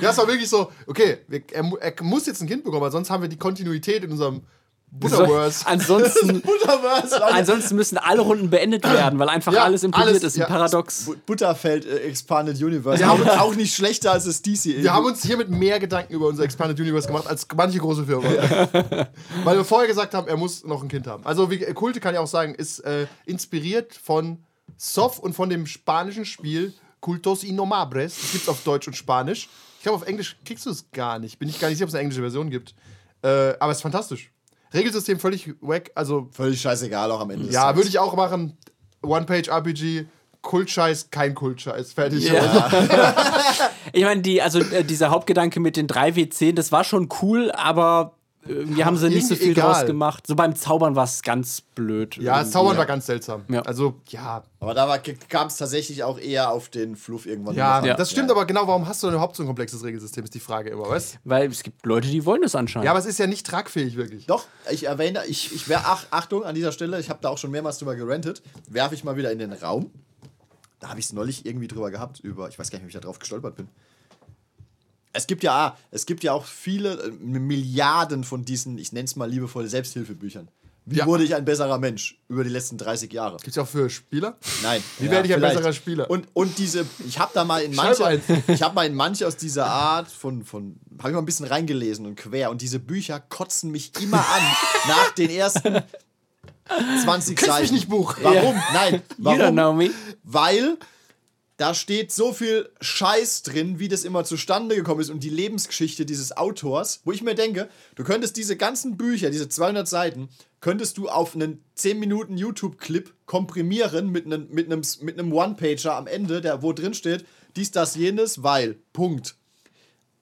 ja, es war wirklich so, okay, wir, er, er muss jetzt ein Kind bekommen, weil sonst haben wir die Kontinuität in unserem Butterverse. ansonsten, ansonsten müssen alle Runden beendet werden, weil einfach Ja, alles implodiert alles, ist. Ein ja. Paradox. Butterfeld äh, Expanded Universe. Wir haben- auch, auch nicht schlechter als das DC. Wir haben uns hiermit mehr Gedanken über unser Expanded Universe gemacht als manche große Firmen. Weil wir vorher gesagt haben, er muss noch ein Kind haben. Also wie, Kulte kann ich auch sagen, ist äh, inspiriert von Sof und von dem spanischen Spiel Cultos Innomabres. Das gibt es auf Deutsch und Spanisch. Ich glaube, auf Englisch kriegst du es gar nicht. Bin ich gar nicht sicher, ob es eine englische Version gibt. Äh, aber es ist fantastisch. Regelsystem völlig wack. Also Völlig scheißegal auch am Ende. ja, würde ich auch machen. One-Page-RPG, Kultscheiß, kein Kultscheiß. Fertig. Ja. Ich meine, die, also äh, dieser Hauptgedanke mit den 3W10, das war schon cool, aber irgendwie haben sie nicht so viel egal. draus gemacht. So beim Zaubern war es ganz blöd. Ja, das. Zaubern war ganz seltsam. Ja. Also, ja, Aber da kam es tatsächlich auch eher auf den Fluff irgendwann. Ja, an. das stimmt, aber genau, warum hast du denn überhaupt so ein komplexes Regelsystem, ist die Frage immer, weißt Weil es gibt Leute, die wollen das anscheinend. Ja, aber es ist ja nicht tragfähig, wirklich. Doch, ich erwähne, ich, ich wäre, ach, Achtung an dieser Stelle, ich habe da auch schon mehrmals drüber gerentet, werfe ich mal wieder in den Raum. Da habe ich es neulich irgendwie drüber gehabt, über, ich weiß gar nicht, wie ich da drauf gestolpert bin. Es gibt ja, es gibt ja auch viele, äh, Milliarden von diesen, ich nenne es mal liebevoll, Selbsthilfebüchern. Wie Ja. wurde ich ein besserer Mensch über die letzten 30 Jahre? Gibt's auch für Spieler? Nein. Wie werde ich ein vielleicht. besserer Spieler? Und, und diese, ich habe da mal in manche, ich habe mal in manche aus dieser Art von, von habe ich mal ein bisschen reingelesen und quer und diese Bücher kotzen mich immer an nach den ersten 20 Küss mich Seiten. nicht, Buch. Warum? Nein, You don't warum? know me. Weil da steht so viel Scheiß drin, wie das immer zustande gekommen ist und die Lebensgeschichte dieses Autors, wo ich mir denke, du könntest diese ganzen Bücher, diese 200 Seiten, könntest du auf einen 10 Minuten YouTube-Clip komprimieren mit einem, mit einem, mit einem One-Pager am Ende, der, wo drin steht, dies, das, jenes, weil, Punkt.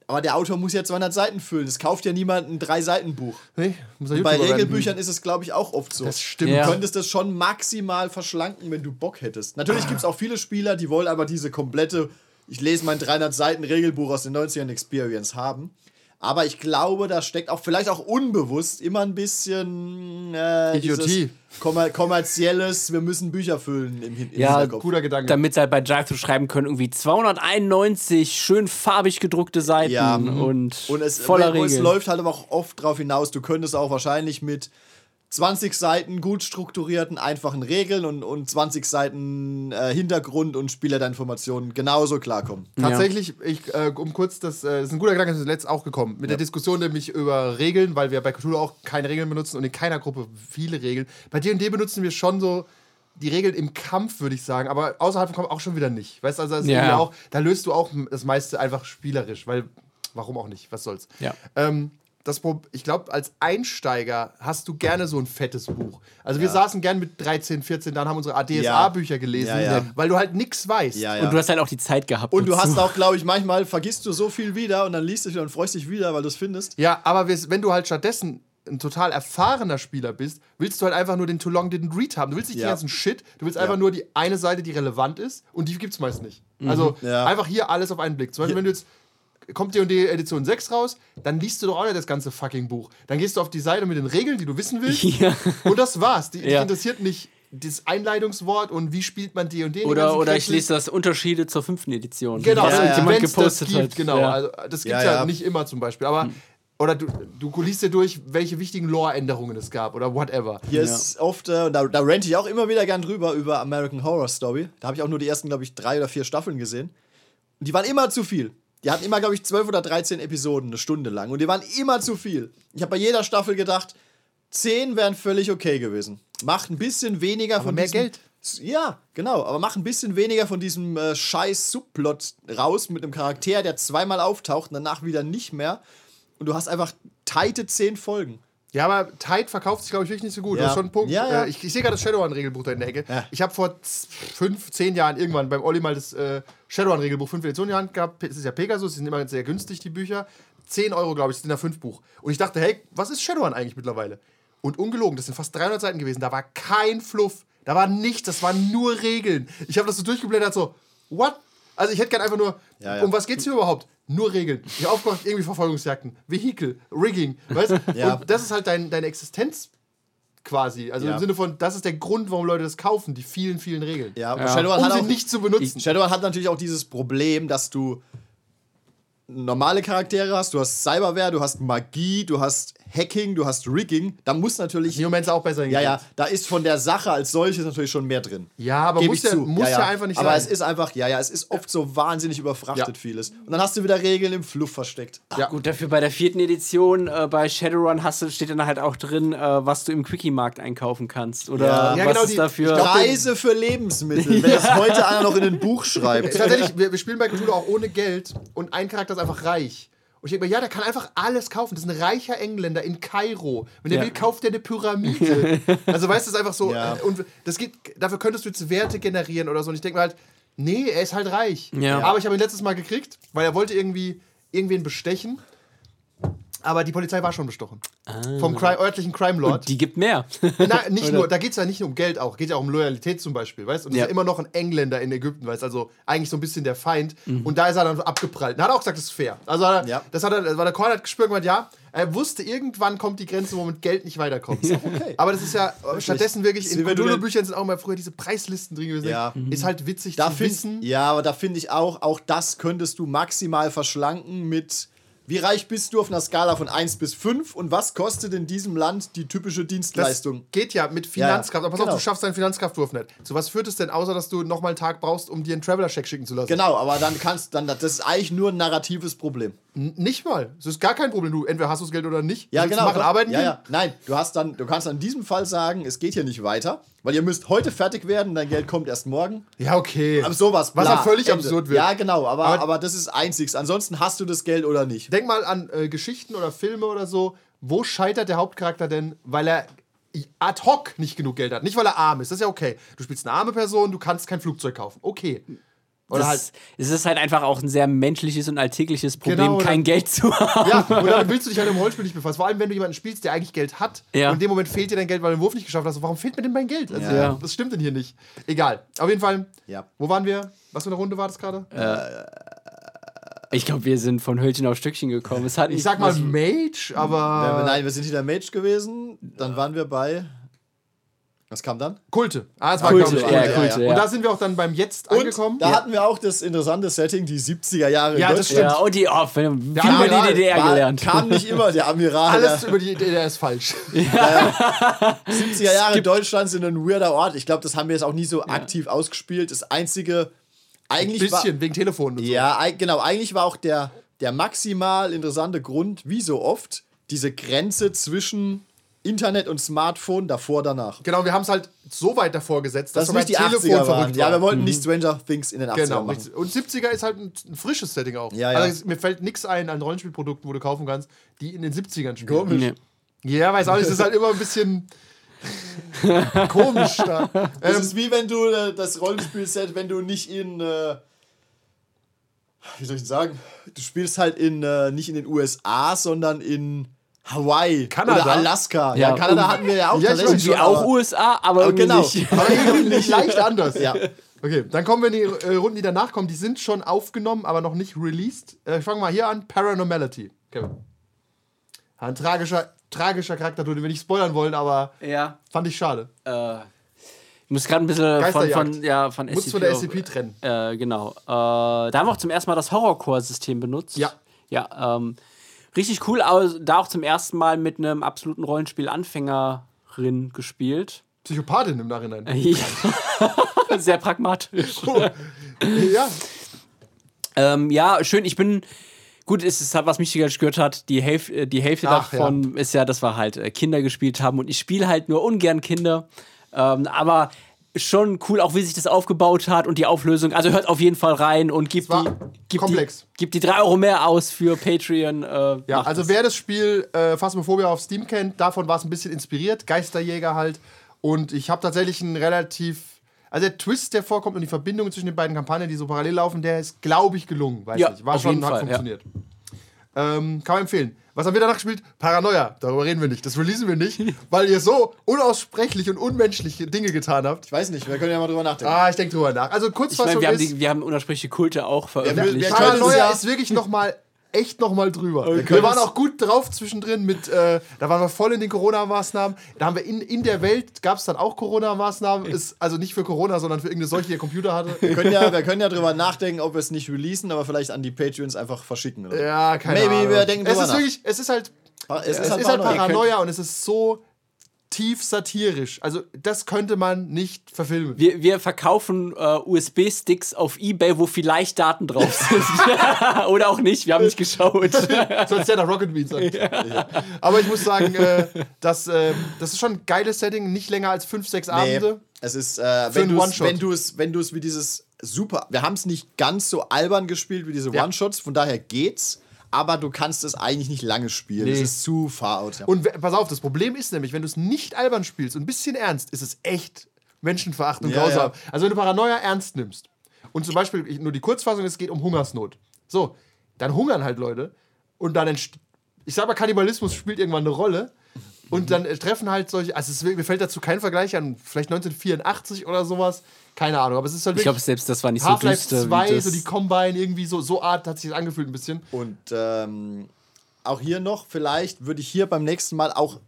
Aber der Autor muss ja 200 Seiten füllen. Es kauft ja niemand ein Drei-Seiten-Buch. Nee, bei. Regelbüchern ist es, glaube ich, auch oft so. Das stimmt. Ja. Du könntest das schon maximal verschlanken, wenn du Bock hättest. Natürlich gibt es auch viele Spieler, die wollen aber diese komplette, ich lese mein 300 Seiten Regelbuch aus den 90ern Experience haben. Aber ich glaube, da steckt auch vielleicht auch unbewusst immer ein bisschen äh, Idiotie. kommer kommerzielles, wir müssen Bücher füllen im, Hin- Ja, Hinterkopf. Guter Gedanke. Damit sie halt bei Drive schreiben können, irgendwie 291 schön farbig gedruckte Seiten Ja, und, Und es, voller es Regeln. läuft halt aber auch oft drauf hinaus, du könntest auch wahrscheinlich mit 20 Seiten gut strukturierten, einfachen Regeln und, und 20 Seiten äh, Hintergrund und Spielerinformationen genauso klarkommen. Tatsächlich, ich, äh, um kurz, das, äh, das ist ein guter Gedanke, das ist letzt auch gekommen. Mit der Diskussion nämlich über Regeln, weil wir bei Cthulhu auch keine Regeln benutzen und in keiner Gruppe viele Regeln. Bei D&D benutzen wir schon so die Regeln im Kampf, würde ich sagen, aber außerhalb vom Kampf auch schon wieder nicht. Weißt du, also Ja. auch, da löst du auch das meiste einfach spielerisch, weil, warum auch nicht, was soll's. Ja. Ähm, das ich glaube, als Einsteiger hast du gerne so ein fettes Buch. Also wir saßen gern mit 13, 14, dann haben unsere ADSA-Bücher gelesen, Ja, ja. weil du halt nichts weißt. Ja, ja. Und du hast halt auch die Zeit gehabt. Und du dazu. hast auch, glaube ich, manchmal vergisst du so viel wieder und dann liest du es wieder und freust dich wieder, weil du es findest. Ja, aber wenn du halt stattdessen ein total erfahrener Spieler bist, willst du halt einfach nur den Too Long Didn't Read haben. Du willst nicht Ja. den ganzen Shit, du willst Ja. einfach nur die eine Seite, die relevant ist und die gibt's meist nicht. Also Ja. einfach hier alles auf einen Blick. Zum Beispiel, wenn du jetzt kommt D&D Edition 6 raus, dann liest du doch auch nicht das ganze fucking Buch. Dann gehst du auf die Seite mit den Regeln, die du wissen willst Ja. und das war's. Die, Ja. interessiert nicht das Einleitungswort und wie spielt man D&D. den Oder, oder ich lese das Unterschiede zur fünften Edition. Genau, was Ja, ja. irgendjemand wenn's gepostet das gibt, hat. Genau, Ja. also das Ja, gibt's ja, ja. nicht immer zum Beispiel. Aber oder du, du liest dir durch, welche wichtigen Lore-Änderungen es gab oder whatever. Hier ist oft, äh, da, da rente ich auch immer wieder gern drüber, über American Horror Story. Da habe ich auch nur die ersten, glaube ich, drei oder vier Staffeln gesehen. Und die waren immer zu viel. Die hatten immer, glaube ich, 12 oder 13 Episoden, eine Stunde lang. Und die waren immer zu viel. Ich habe bei jeder Staffel gedacht, 10 wären völlig okay gewesen. Macht ein bisschen weniger von mehr diesem, Geld. Ja, genau. Aber mach ein bisschen weniger von diesem äh, scheiß Subplot raus mit einem Charakter, der zweimal auftaucht und danach wieder nicht mehr. Und du hast einfach tighte 10 Folgen. Ja, aber Tide verkauft sich, glaube ich, wirklich nicht so gut. Ja. Das ist schon ein Punkt. Ja, ja. Äh, ich ich sehe gerade das Shadowrun-Regelbuch da in der Ecke. Ich habe vor fünf, zehn Jahren irgendwann beim Olli mal das äh, Shadowrun-Regelbuch 5 Editionen in die Hand gehabt. Es ist ja Pegasus, die sind immer sehr günstig, die Bücher. 10 Euro, glaube ich, sind da 5 Buch. Und ich dachte, hey, was ist Shadowrun eigentlich mittlerweile? Und ungelogen, das sind fast 300 Seiten gewesen. Da war kein Fluff. Da war nichts, das waren nur Regeln. Ich habe das so durchgeblättert, so, what? Also ich hätte gern einfach nur, um was geht's hier überhaupt? Nur Regeln. Ich aufgemacht, irgendwie Verfolgungsjagden, Vehikel, Rigging, weißt du? Ja. Und das ist halt dein, deine Existenz quasi. Also Ja. im Sinne von, das ist der Grund, warum Leute das kaufen, die vielen, vielen Regeln. Ja, Ja. Shadowrun Um hat sie auch, nicht zu benutzen. Shadowrun hat natürlich auch dieses Problem, dass du normale Charaktere hast, du hast Cyberware, du hast Magie, du hast Hacking, du hast Rigging. Da muss natürlich. Neomancer auch besser Ja, ja, hingekriegt. da ist von der Sache als solches natürlich schon mehr drin. Ja, aber Geb muss ich ja, zu. muss ja, einfach nicht Aber sein. es ist einfach, ja, ja, es ist oft so wahnsinnig überfrachtet Ja. vieles. Und dann hast du wieder Regeln im Fluff versteckt. ja. Gut, dafür bei der vierten Edition äh, bei Shadowrun hast du, steht dann halt auch drin, äh, was du im Quickie-Markt einkaufen kannst. Oder Ja. Ja, was genau, ist die- dafür. Preise für Lebensmittel, wenn das heute einer noch in ein Buch schreibt. Tatsächlich, wir, wir spielen bei Cthulhu auch ohne Geld und ein Charakter ist einfach reich. Und ich denke mir, ja, der kann einfach alles kaufen. Das ist ein reicher Engländer in Kairo. Wenn der Ja. will, kauft der eine Pyramide. also weißt du, es ist einfach so. Ja. äh, Und das geht, dafür könntest du jetzt Werte generieren oder so. Und ich denke mir halt, nee, er ist halt reich. Ja. Aber ich habe ihn letztes Mal gekriegt, weil er wollte irgendwie irgendwen bestechen. Aber die Polizei war schon bestochen. Vom Cri örtlichen Crime Lord. Die gibt mehr. Na, nicht nur, da geht es ja nicht nur um Geld auch, geht ja auch um Loyalität zum Beispiel, weißt du? Und es Ja. ist ja immer noch ein Engländer in Ägypten, weißt du? Also eigentlich so ein bisschen der Feind. Und da ist er dann abgeprallt. Und er hat auch gesagt, das ist fair. Also hat er, Ja. das hat er, das war der Korn hat gespürt und ja, er wusste, irgendwann kommt die Grenze, wo man mit Geld nicht weiterkommt. okay. Aber das ist ja stattdessen wirklich, in wie wenn du den- Cthulhu-Büchern sind auch mal früher diese Preislisten drin gewesen. Ja. Ist halt witzig Da zu find, wissen. ja, aber da finde ich auch, auch das könntest du maximal verschlanken mit wie reich bist du auf einer Skala von 1 bis 5 und was kostet in diesem Land die typische Das Dienstleistung? geht ja mit Finanzkraft. Aber pass genau. auf, du schaffst deinen Finanzkraftwurf nicht. Zu was führt es denn, außer dass du nochmal einen Tag brauchst, um dir einen Traveler-Check schicken zu lassen? Genau, aber dann kannst dann das ist eigentlich nur ein narratives Problem. Nicht mal. Das ist gar kein Problem. Du entweder hast du das Geld oder nicht. Ja, genau. Machen, arbeiten ja, ja. Nein, du hast dann, du kannst dann in diesem Fall sagen, es geht hier nicht weiter, weil ihr müsst heute fertig werden, dein Geld kommt erst morgen. Ja, okay. Aber sowas, Was bla, ja völlig Ende. absurd wird. Ja, genau, aber, Aber- aber, das ist einziges. Ansonsten hast du das Geld oder nicht. Denk mal an äh, Geschichten oder Filme oder so. Wo scheitert der Hauptcharakter denn, weil er ad hoc nicht genug Geld hat? Nicht, weil er arm ist. Das ist ja okay. Du spielst eine arme Person, du kannst kein Flugzeug kaufen. Okay. Oder halt. Das, es ist halt einfach auch ein sehr menschliches und alltägliches Problem, Genau, kein Geld zu haben. Ja, und dann willst du dich halt im Rollenspiel nicht befassen. Vor allem, wenn du jemanden spielst, der eigentlich Geld hat. Ja. Und in dem Moment fehlt dir dein Geld, weil du den Wurf nicht geschafft hast. Warum fehlt mir denn mein Geld? Also, Ja. Was stimmt denn hier nicht? Egal. Auf jeden Fall. Ja. Wo waren wir? Was für eine Runde war das gerade? Ich glaube, wir sind von Hölzchen auf Stückchen gekommen. Es hat ich nicht- sag mal was- Mage, aber. Äh, Nein, wir sind hinter Mage gewesen, dann waren wir bei. Was kam dann? Kulte. Ah, es war Kulte, ich, ja, Kulte. Kulte, Und ja. da sind wir auch dann beim Jetzt angekommen. da hatten wir auch das interessante Setting, die 70er Jahre Ja, das. Ja, und die, oh, viel über Amiral die DDR War- gelernt. Kam nicht immer der Amiral. Alles über die DDR ist falsch. 70er Jahre Deutschland sind ein weirder Ort. Ich glaube, das haben wir jetzt auch nie so aktiv ausgespielt. Das einzige, eigentlich Bisschen, wegen Telefon und war, ja, genau, eigentlich war auch der, der maximal interessante Grund, wie so oft, diese Grenze zwischen Internet und Smartphone davor, danach. Genau, wir haben es halt so weit davor gesetzt, dass Dass nicht die sogar 80er waren. verrückt Ja, wir wollten nicht Stranger Things in den 80er Genau, machen. und 70er ist halt ein, ein frisches Setting auch. Ja, ja. Also es, mir fällt nichts ein an Rollenspielprodukten, wo du kaufen kannst, die in den 70ern spielen. Komisch. Nee. Ja, weiß auch nicht, es ist halt immer ein bisschen komisch da. Das Ähm, ist wie wenn du äh, das Rollenspielset, wenn du nicht in. Äh, wie soll ich denn sagen? Du spielst halt in, äh, nicht in den USA, sondern in Hawaii Kanada? oder Alaska. Ja, Ja, Kanada hatten wir ja auch Ja, ich tatsächlich weiß, Wie schon, auch aber- USA, aber irgendwie genau. nicht. aber irgendwie leicht anders. Ja. Okay, dann kommen wir in die äh, Runden, die danach kommen. Die sind schon aufgenommen, aber noch nicht released. Äh, ich fange mal hier an. Paranormality. Kevin. Ein tragischer, tragischer Charakter, den wir nicht spoilern wollen, aber Ja. fand ich schade. Äh, ich muss gerade ein bisschen von, von, ja, von Muss SCP. von der auf- SCP trennen. Äh, genau. Äh, da haben wir auch zum ersten Mal das Horrorcore-System benutzt. Ja. Ja, ähm, richtig cool, aber da auch zum ersten Mal mit einem absoluten Rollenspiel-Anfängerin gespielt. Psychopathin im Nachhinein. Ja. Sehr pragmatisch. ja, Ähm, ja, schön. Ich bin. Gut, es ist halt, was mich gestört hat, die Hälfte, die Hälfte Ach, davon ist ja, dass wir halt äh, Kinder gespielt haben und ich spiele halt nur ungern Kinder. Ähm, aber schon cool, auch wie sich das aufgebaut hat und die Auflösung. Also hört auf jeden Fall rein und gibt die, gibt. Die, gibt die 3 Euro mehr aus für Patreon. Äh, Ja, also das. wer das Spiel äh, Phasmophobia auf Steam kennt, davon war es ein bisschen inspiriert. Geisterjäger halt. Und ich habe tatsächlich einen relativ. Also der Twist, der vorkommt und die Verbindung zwischen den beiden Kampagnen, die so parallel laufen, der ist, glaube ich, gelungen. Weiß Ja, nicht. War auf schon, jeden hat Fall, funktioniert. Ähm, kann man empfehlen. Was haben wir danach gespielt? Paranoia. Darüber reden wir nicht. Das releasen wir nicht, weil ihr so unaussprechlich und unmenschliche Dinge getan habt. Ich weiß nicht, wir können ja mal drüber nachdenken. Ah, ich denke drüber nach. Also ich meine, Kurzfassung wir haben, ist, die, wir haben unersprechliche Kulte auch wir- veröffentlicht. wir können- Paranoia ja- ist wirklich noch mal echt noch mal drüber. können wir waren es- auch gut drauf zwischendrin mit, äh, da waren wir voll in den Corona-Maßnahmen. Da haben wir in, in der Welt, gab es dann auch Corona-Maßnahmen. Ist also nicht für Corona, sondern für irgendeine Seuche, die ihr Computer hatte. wir, können ja, wir können ja drüber nachdenken, ob wir es nicht releasen, aber vielleicht an die Patreons einfach verschicken. Oder? Ja, keine Maybe, Ahnung. wir denken es drüber ist nach. wirklich, es ist halt, Es es ist halt Paranoia. Paranoia und es ist so tief satirisch. Also das könnte man nicht verfilmen. Wir, wir verkaufen äh, USB-Sticks auf Ebay, wo vielleicht Daten drauf sind. Oder auch nicht, wir haben nicht geschaut. So als der nach Rocket Beans an. Aber ich muss sagen, äh, das, äh, das ist schon ein geiles Setting, nicht länger als fünf, sechs Nee, Abende. es ist, äh, wenn du es One-Shot. wenn du's, wie dieses super, wir haben es nicht ganz so albern gespielt wie diese Ja. One-Shots, von daher geht's, aber du kannst es eigentlich nicht lange spielen. Es Nee. ist zu far out. Ja. Und pass auf, das Problem ist nämlich, wenn du es nicht albern spielst und ein bisschen ernst, ist es echt menschenverachtend und Ja, grausam. ja. Also wenn du Paranoia ernst nimmst und zum Beispiel, nur die Kurzfassung, es geht um Hungersnot. So, dann hungern halt Leute und dann, entst- ich sag mal, Kannibalismus spielt irgendwann eine Rolle und dann äh, treffen halt solche, also es, mir fällt dazu kein Vergleich an, vielleicht 1984 oder sowas, keine Ahnung, aber es ist halt Ich glaube, selbst das war nicht so Half-Life düster. 2, wie das so die Combine, irgendwie so, so Art hat sich das angefühlt ein bisschen. Und ähm, auch hier noch, vielleicht würde ich hier beim nächsten Mal auch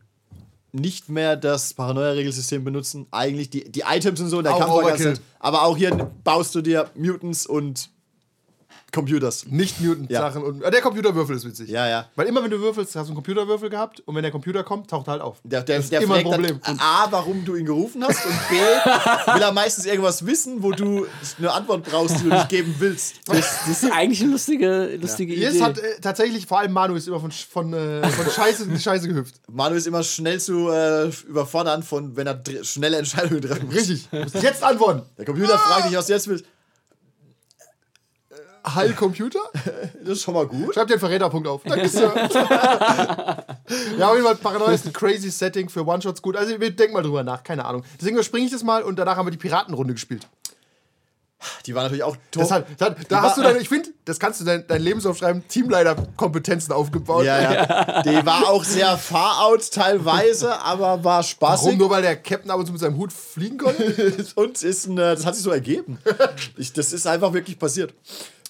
nicht mehr das Paranoia-Regelsystem benutzen. Eigentlich die, die Items und so, der Kampf. Aber auch hier baust du dir Mutants und Computers. nicht Mutant-Sachen. Und äh, der Computerwürfel ist witzig. Ja, ja. Weil immer, wenn du würfelst, hast du einen Computerwürfel gehabt und wenn der Computer kommt, taucht er halt auf. Der, der, Das ist der immer ein Problem. Dann, A, warum du ihn gerufen hast und B, will er meistens irgendwas wissen, wo du eine Antwort brauchst, die du nicht geben willst. Das, das ist eigentlich eine lustige, lustige Hier Idee. ist halt äh, tatsächlich, vor allem Manu ist immer von, von, äh, von Scheiße in Scheiße gehüpft. Manu ist immer schnell zu äh, überfordern, von, wenn er schnelle Entscheidungen treffen muss. Richtig. Du musst jetzt antworten. Der Computer fragt dich, was du jetzt willst. Hall Computer? Das ist schon mal gut. Schreib dir einen Verräterpunkt auf. Danke, Sir. ja, auf jeden Fall, Paranoia ist ein crazy Setting für One-Shots gut. Also, wir denken mal drüber nach, keine Ahnung. Deswegen überspringe ich das mal und danach haben wir die Piratenrunde gespielt. Die war natürlich auch tot. hat, da da hast du deine, ich finde, das kannst du dein, dein Lebenslauf schreiben, Teamleiter-Kompetenzen aufgebaut. Ja, ja. Die war auch sehr far out teilweise, aber war Warum? spaßig. Nur weil der Captain ab und zu mit seinem Hut fliegen konnte? Und ist ein, äh, das hat sich so ergeben. Ich, das ist einfach wirklich passiert.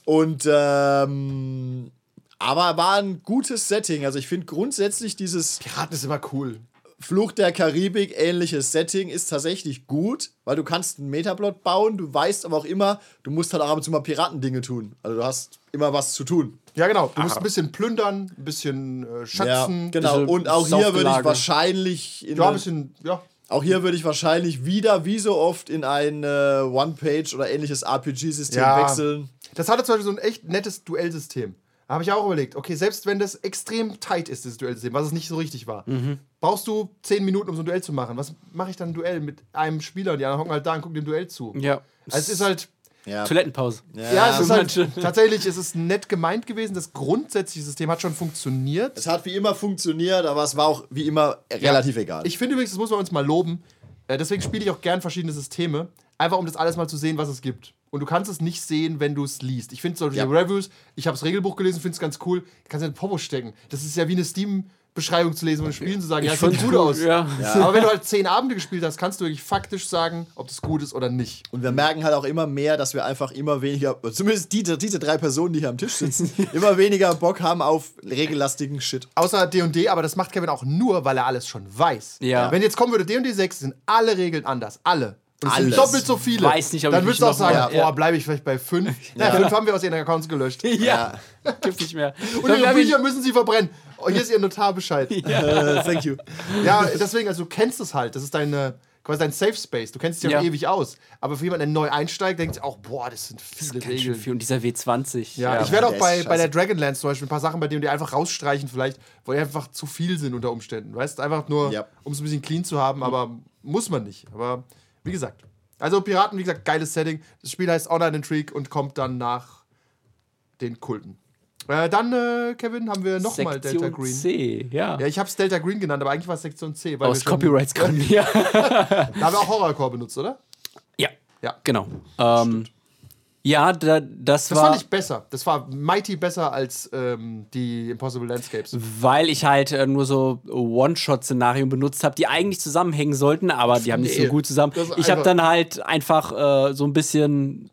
Und ähm, aber war ein gutes Setting. Also ich finde grundsätzlich dieses Piraten ist immer cool. Flucht der Karibik ähnliches Setting ist tatsächlich gut, weil du kannst einen Metaplot bauen, du weißt aber auch immer, du musst halt auch ab und zu mal Piratendinge tun. Also du hast immer was zu tun. Ja, genau. Du musst ein bisschen plündern, ein bisschen äh, schatzen. genau. bisschen Und auch hier würde ich wahrscheinlich in Ja, ein bisschen, ja. Auch hier würde ich wahrscheinlich wieder, wie so oft, in ein äh, One-Page oder ähnliches RPG-System Ja. wechseln. Das hatte zum Beispiel so ein echt nettes Duellsystem. Da habe ich auch überlegt, okay, selbst wenn das extrem tight ist, dieses Duellsystem, was es nicht so richtig war, brauchst du 10 Minuten, um so ein Duell zu machen. Was mache ich dann ein Duell mit einem Spieler und die anderen hocken halt da und gucken dem Duell zu? ja. Also es ist halt, Ja. Toilettenpause. ja, es ist halt, tatsächlich ist es nett gemeint gewesen. Das grundsätzliche System hat schon funktioniert. Es hat wie immer funktioniert, aber es war auch wie immer relativ egal. Ich finde übrigens, das muss man uns mal loben. Äh, deswegen spiele ich auch gern verschiedene Systeme. Einfach um das alles mal zu sehen, was es gibt. Und du kannst es nicht sehen, wenn du es liest. Ich finde solche Ja. Reviews, ich habe das Regelbuch gelesen, finde es ganz cool. Du kannst in den Popo stecken. Das ist ja wie eine Steam-Beschreibung zu lesen und Spielen zu sagen, ja, Ich das sieht gut aus. ja. Aber wenn du halt zehn Abende gespielt hast, kannst du wirklich faktisch sagen, ob das gut ist oder nicht. Und wir merken halt auch immer mehr, dass wir einfach immer weniger, zumindest die, diese drei Personen, die hier am Tisch sitzen, immer weniger Bock haben auf regellastigen Shit. Außer D&D, aber das macht Kevin auch nur, weil er alles schon weiß. Ja. Wenn jetzt kommen würde D&D 6, sind alle Regeln anders. Alle. Alles. doppelt so viele. Weiß nicht, ob Dann ich würdest du auch sagen, boah, ja. bleibe ich vielleicht bei fünf. Ja, fünf haben wir aus ihren Accounts gelöscht. Ja. Gibt nicht mehr. Und ihre Bücher müssen sie verbrennen. Oh, hier ist ihr Notarbescheid. Äh, thank you. Ja, deswegen, also du kennst es halt. Das ist deine, quasi dein Safe Space. Du kennst es ja, Ja. ewig aus. Aber für jemanden, der neu einsteigt, denkt sich auch, boah, das sind viele Ganz schön Regeln. viel. Und dieser W20. Ja, ich werde auch bei, bei der. Dragonlance zum Beispiel ein paar Sachen bei denen die einfach rausstreichen, vielleicht, wo die einfach zu viel sind unter Umständen. Weißt einfach nur, Ja. um es ein bisschen clean zu haben, aber muss man nicht. Aber wie gesagt. Also Piraten, wie gesagt, geiles Setting. Das Spiel heißt and Intrigue und kommt dann nach den Kulten. Äh, dann, äh, Kevin, haben wir nochmal Sektion Delta Green. C, ja. Ja, ich habe es Delta Green genannt, aber eigentlich war es Sektion C. Weil Aus schon- Copyrights-Gründen, ja. Da haben wir auch Horrorcore benutzt, oder? ja. Ja. Genau. Ähm, ja, da, das, Das war. fand ich besser. Das war mighty besser als ähm, die Impossible Landscapes. weil ich halt äh, nur so One-Shot-Szenarien benutzt habe, die eigentlich zusammenhängen sollten, aber die haben nicht Nee, so gut zusammen. das Ich habe dann halt einfach äh, so ein bisschen